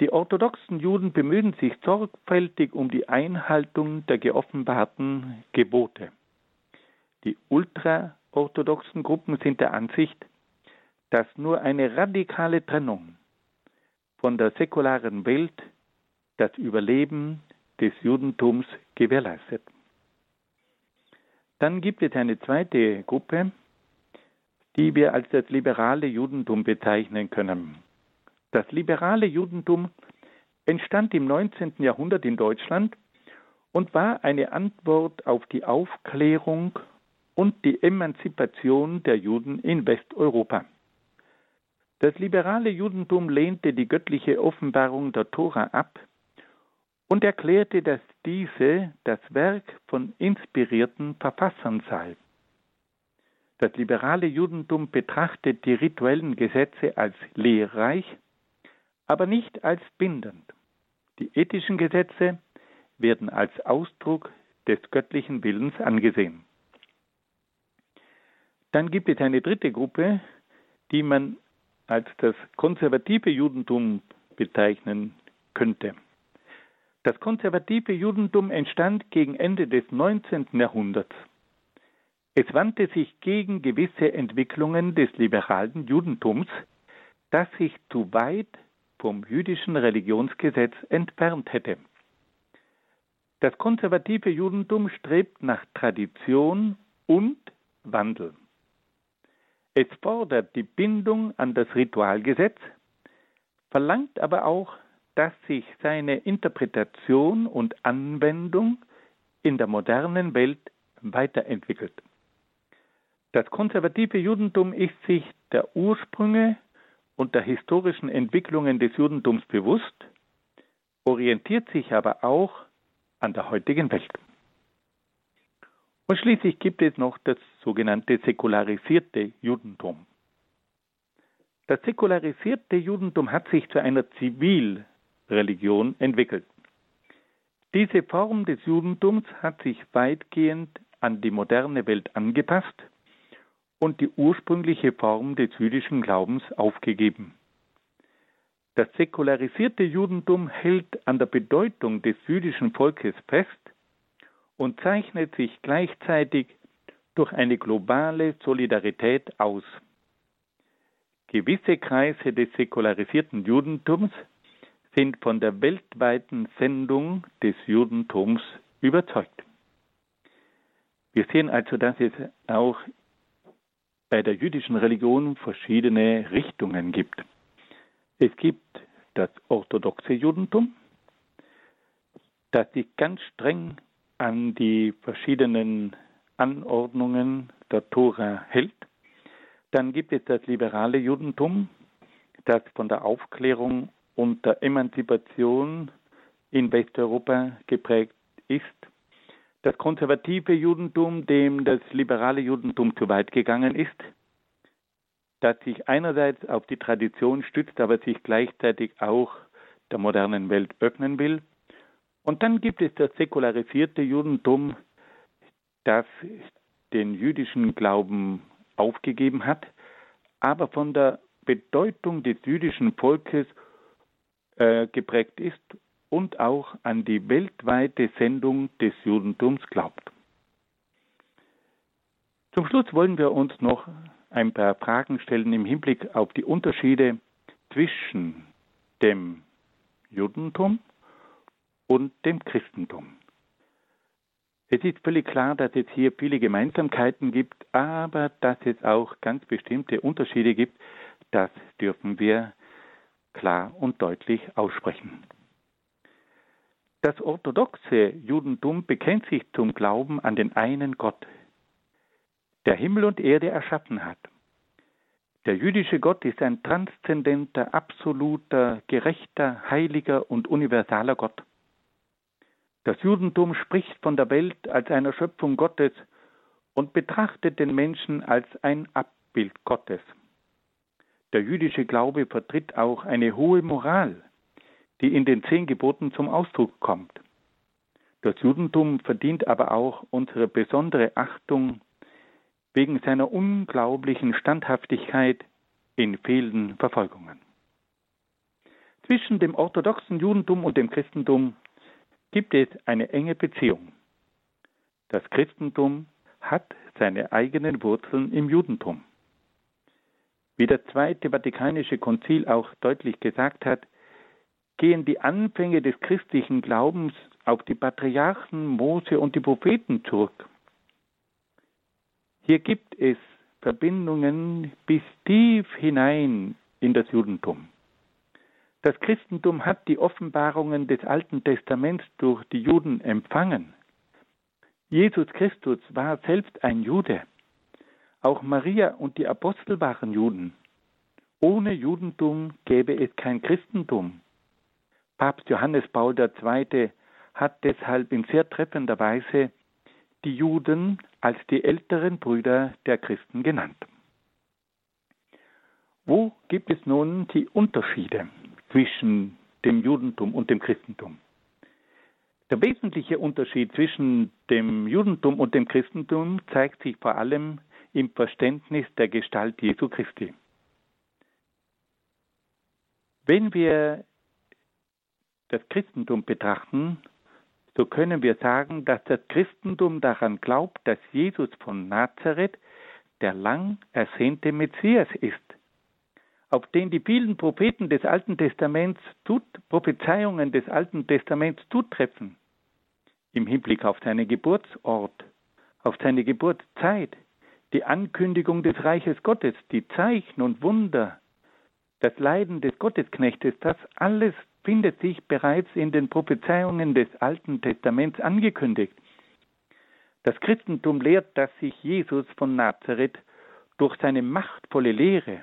Speaker 2: Die orthodoxen Juden bemühen sich sorgfältig um die Einhaltung der geoffenbarten Gebote. Die ultraorthodoxen Gruppen sind der Ansicht, dass nur eine radikale Trennung von der säkularen Welt das Überleben des Judentums gewährleistet. Dann gibt es eine zweite Gruppe, die wir als das liberale Judentum bezeichnen können. Das liberale Judentum entstand im 19. Jahrhundert in Deutschland und war eine Antwort auf die Aufklärung und die Emanzipation der Juden in Westeuropa. Das liberale Judentum lehnte die göttliche Offenbarung der Tora ab und erklärte, dass diese das Werk von inspirierten Verfassern sei. Das liberale Judentum betrachtet die rituellen Gesetze als lehrreich, aber nicht als bindend. Die ethischen Gesetze werden als Ausdruck des göttlichen Willens angesehen. Dann gibt es eine dritte Gruppe, die man als das konservative Judentum bezeichnen könnte. Das konservative Judentum entstand gegen Ende des 19. Jahrhunderts. Es wandte sich gegen gewisse Entwicklungen des liberalen Judentums, das sich zu weit vom jüdischen Religionsgesetz entfernt hätte. Das konservative Judentum strebt nach Tradition und Wandel. Es fordert die Bindung an das Ritualgesetz, verlangt aber auch dass sich seine Interpretation und Anwendung in der modernen Welt weiterentwickelt. Das konservative Judentum ist sich der Ursprünge und der historischen Entwicklungen des Judentums bewusst, orientiert sich aber auch an der heutigen Welt. Und schließlich gibt es noch das sogenannte säkularisierte Judentum. Das säkularisierte Judentum hat sich zu einer Zivilreligion entwickelt. Diese Form des Judentums hat sich weitgehend an die moderne Welt angepasst und die ursprüngliche Form des jüdischen Glaubens aufgegeben. Das säkularisierte Judentum hält an der Bedeutung des jüdischen Volkes fest und zeichnet sich gleichzeitig durch eine globale Solidarität aus. Gewisse Kreise des säkularisierten Judentums sind von der weltweiten Sendung des Judentums überzeugt. Wir sehen also, dass es auch bei der jüdischen Religion verschiedene Richtungen gibt. Es gibt das orthodoxe Judentum, das sich ganz streng an die verschiedenen Anordnungen der Tora hält. Dann gibt es das liberale Judentum, das von der Aufklärung und der Emanzipation in Westeuropa geprägt ist. Das konservative Judentum, dem das liberale Judentum zu weit gegangen ist, das sich einerseits auf die Tradition stützt, aber sich gleichzeitig auch der modernen Welt öffnen will. Und dann gibt es das säkularisierte Judentum, das den jüdischen Glauben aufgegeben hat, aber von der Bedeutung des jüdischen Volkes äh, geprägt ist und auch an die weltweite Sendung des Judentums glaubt. Zum Schluss wollen wir uns noch ein paar Fragen stellen im Hinblick auf die Unterschiede zwischen dem Judentum und dem Christentum. Es ist völlig klar, dass es hier viele Gemeinsamkeiten gibt, aber dass es auch ganz bestimmte Unterschiede gibt, das dürfen wir klar und deutlich aussprechen. Das orthodoxe Judentum bekennt sich zum Glauben an den einen Gott, der Himmel und Erde erschaffen hat. Der jüdische Gott ist ein transzendenter, absoluter, gerechter, heiliger und universaler Gott. Das Judentum spricht von der Welt als einer Schöpfung Gottes und betrachtet den Menschen als ein Abbild Gottes. Der jüdische Glaube vertritt auch eine hohe Moral, die in den zehn Geboten zum Ausdruck kommt. Das Judentum verdient aber auch unsere besondere Achtung wegen seiner unglaublichen Standhaftigkeit in vielen Verfolgungen. Zwischen dem orthodoxen Judentum und dem Christentum gibt es eine enge Beziehung. Das Christentum hat seine eigenen Wurzeln im Judentum. Wie das Zweite Vatikanische Konzil auch deutlich gesagt hat, gehen die Anfänge des christlichen Glaubens auf die Patriarchen Mose und die Propheten zurück. Hier gibt es Verbindungen bis tief hinein in das Judentum. Das Christentum hat die Offenbarungen des Alten Testaments durch die Juden empfangen. Jesus Christus war selbst ein Jude. Auch Maria und die Apostel waren Juden. Ohne Judentum gäbe es kein Christentum. Papst Johannes Paul II. hat deshalb in sehr treffender Weise die Juden als die älteren Brüder der Christen genannt. Wo gibt es nun die Unterschiede zwischen dem Judentum und dem Christentum? Der wesentliche Unterschied zwischen dem Judentum und dem Christentum zeigt sich vor allem im Verständnis der Gestalt Jesu Christi. Wenn wir das Christentum betrachten, so können wir sagen, dass das Christentum daran glaubt, dass Jesus von Nazareth der lang ersehnte Messias ist, auf den die vielen Propheten des Alten Testaments, Prophezeiungen des Alten Testaments zutreffen, im Hinblick auf seinen Geburtsort, auf seine Geburtszeit, die Ankündigung des Reiches Gottes, die Zeichen und Wunder, das Leiden des Gottesknechtes, das alles findet sich bereits in den Prophezeiungen des Alten Testaments angekündigt. Das Christentum lehrt, dass sich Jesus von Nazareth durch seine machtvolle Lehre,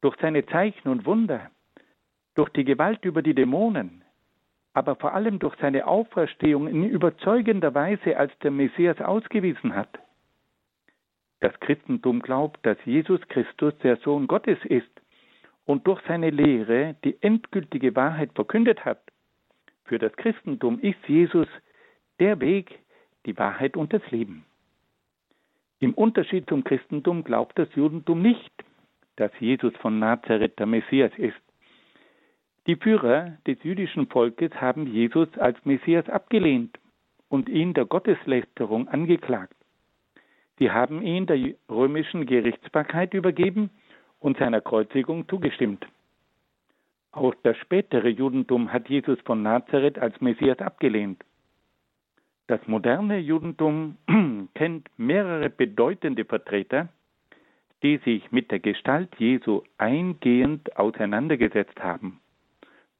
Speaker 2: durch seine Zeichen und Wunder, durch die Gewalt über die Dämonen, aber vor allem durch seine Auferstehung in überzeugender Weise als der Messias ausgewiesen hat. Das Christentum glaubt, dass Jesus Christus der Sohn Gottes ist und durch seine Lehre die endgültige Wahrheit verkündet hat. Für das Christentum ist Jesus der Weg, die Wahrheit und das Leben. Im Unterschied zum Christentum glaubt das Judentum nicht, dass Jesus von Nazareth der Messias ist. Die Führer des jüdischen Volkes haben Jesus als Messias abgelehnt und ihn der Gotteslästerung angeklagt. Sie haben ihn der römischen Gerichtsbarkeit übergeben und seiner Kreuzigung zugestimmt. Auch das spätere Judentum hat Jesus von Nazareth als Messias abgelehnt. Das moderne Judentum kennt mehrere bedeutende Vertreter, die sich mit der Gestalt Jesu eingehend auseinandergesetzt haben,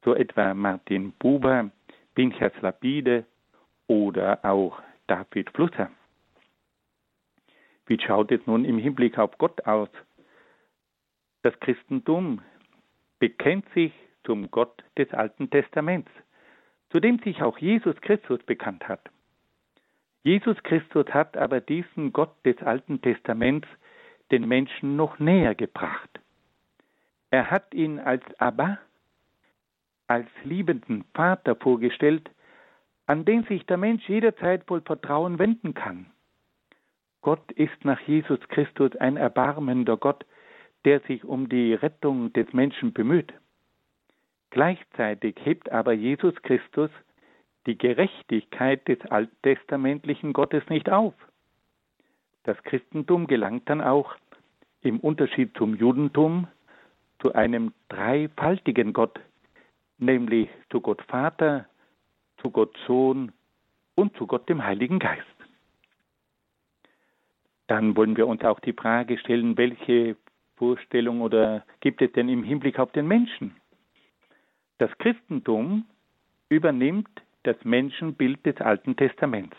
Speaker 2: so etwa Martin Buber, Pinchas Lapide oder auch David Flusser. Wie schaut es nun im Hinblick auf Gott aus? Das Christentum bekennt sich zum Gott des Alten Testaments, zu dem sich auch Jesus Christus bekannt hat. Jesus Christus hat aber diesen Gott des Alten Testaments den Menschen noch näher gebracht. Er hat ihn als Abba, als liebenden Vater vorgestellt, an den sich der Mensch jederzeit voll Vertrauen wenden kann. Gott ist nach Jesus Christus ein erbarmender Gott, der sich um die Rettung des Menschen bemüht. Gleichzeitig hebt aber Jesus Christus die Gerechtigkeit des alttestamentlichen Gottes nicht auf. Das Christentum gelangt dann auch im Unterschied zum Judentum zu einem dreifaltigen Gott, nämlich zu Gott Vater, zu Gott Sohn und zu Gott dem Heiligen Geist. Dann wollen wir uns auch die Frage stellen, welche Vorstellung oder gibt es denn im Hinblick auf den Menschen? Das Christentum übernimmt das Menschenbild des Alten Testaments.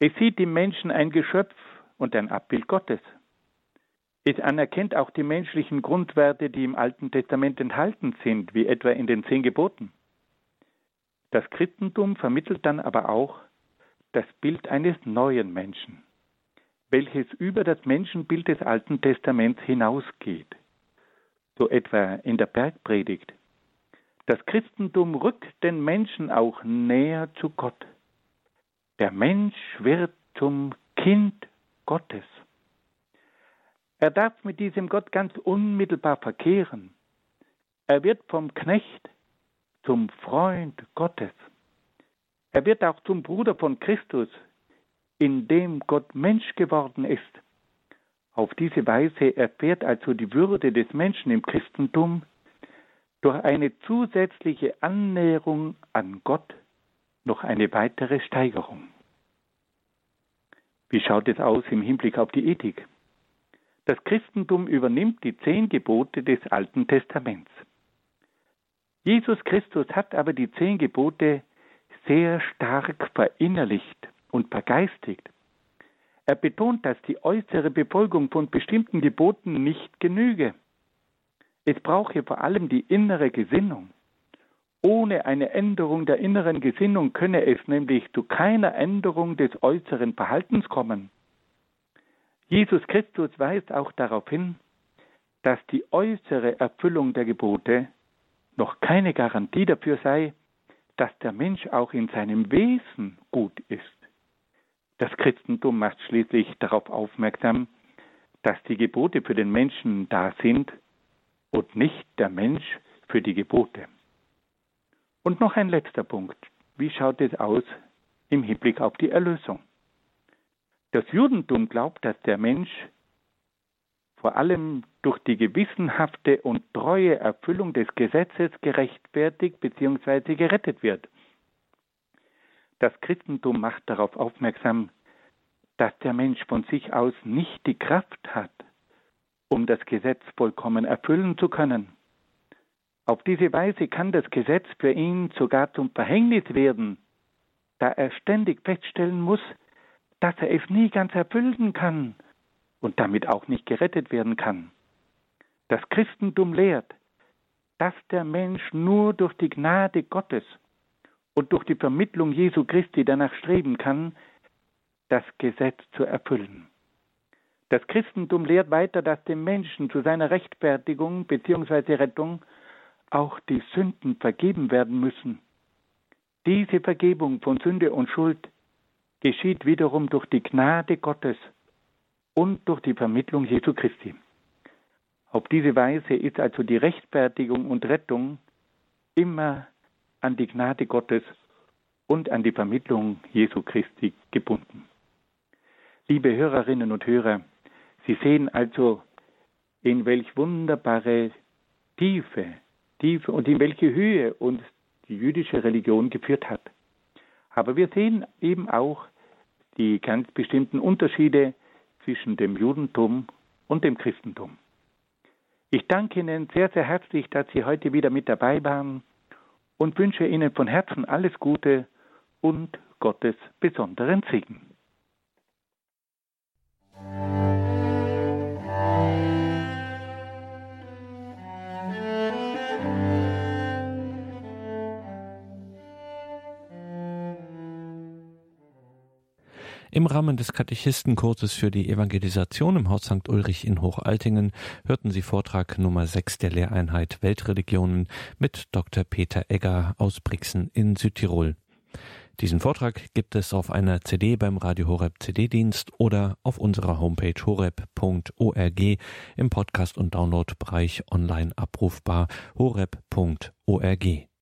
Speaker 2: Es sieht im Menschen ein Geschöpf und ein Abbild Gottes. Es anerkennt auch die menschlichen Grundwerte, die im Alten Testament enthalten sind, wie etwa in den zehn Geboten. Das Christentum vermittelt dann aber auch das Bild eines neuen Menschen welches über das Menschenbild des Alten Testaments hinausgeht. So etwa in der Bergpredigt. Das Christentum rückt den Menschen auch näher zu Gott. Der Mensch wird zum Kind Gottes. Er darf mit diesem Gott ganz unmittelbar verkehren. Er wird vom Knecht zum Freund Gottes. Er wird auch zum Bruder von Christus, in dem Gott Mensch geworden ist. Auf diese Weise erfährt also die Würde des Menschen im Christentum durch eine zusätzliche Annäherung an Gott noch eine weitere Steigerung. Wie schaut es aus im Hinblick auf die Ethik? Das Christentum übernimmt die zehn Gebote des Alten Testaments. Jesus Christus hat aber die zehn Gebote sehr stark verinnerlicht und vergeistigt. Er betont, dass die äußere Befolgung von bestimmten Geboten nicht genüge. Es brauche vor allem die innere Gesinnung. Ohne eine Änderung der inneren Gesinnung könne es nämlich zu keiner Änderung des äußeren Verhaltens kommen. Jesus Christus weist auch darauf hin, dass die äußere Erfüllung der Gebote noch keine Garantie dafür sei, dass der Mensch auch in seinem Wesen gut ist. Das Christentum macht schließlich darauf aufmerksam, dass die Gebote für den Menschen da sind und nicht der Mensch für die Gebote. Und noch ein letzter Punkt. Wie schaut es aus im Hinblick auf die Erlösung? Das Judentum glaubt, dass der Mensch vor allem durch die gewissenhafte und treue Erfüllung des Gesetzes gerechtfertigt bzw. gerettet wird. Das Christentum macht darauf aufmerksam, dass der Mensch von sich aus nicht die Kraft hat, um das Gesetz vollkommen erfüllen zu können. Auf diese Weise kann das Gesetz für ihn sogar zum Verhängnis werden, da er ständig feststellen muss, dass er es nie ganz erfüllen kann und damit auch nicht gerettet werden kann. Das Christentum lehrt, dass der Mensch nur durch die Gnade Gottes und durch die Vermittlung Jesu Christi danach streben kann, das Gesetz zu erfüllen. Das Christentum lehrt weiter, dass dem Menschen zu seiner Rechtfertigung bzw. Rettung auch die Sünden vergeben werden müssen. Diese Vergebung von Sünde und Schuld geschieht wiederum durch die Gnade Gottes und durch die Vermittlung Jesu Christi. Auf diese Weise ist also die Rechtfertigung und Rettung immer an die Gnade Gottes und an die Vermittlung Jesu Christi gebunden. Liebe Hörerinnen und Hörer, Sie sehen also, in welch wunderbare Tiefe, Tiefe und in welche Höhe uns die jüdische Religion geführt hat. Aber wir sehen eben auch die ganz bestimmten Unterschiede zwischen dem Judentum und dem Christentum. Ich danke Ihnen sehr, sehr herzlich, dass Sie heute wieder mit dabei waren und wünsche Ihnen von Herzen alles Gute und Gottes besonderen Segen.
Speaker 1: Im Rahmen des Katechistenkurses für die Evangelisation im Haus St. Ulrich in Hochaltingen hörten Sie Vortrag Nummer 6 der Lehreinheit Weltreligionen mit Dr. Peter Egger aus Brixen in Südtirol. Diesen Vortrag gibt es auf einer CD beim Radio Horeb CD-Dienst oder auf unserer Homepage horeb.org im Podcast- und Downloadbereich online abrufbar horeb.org.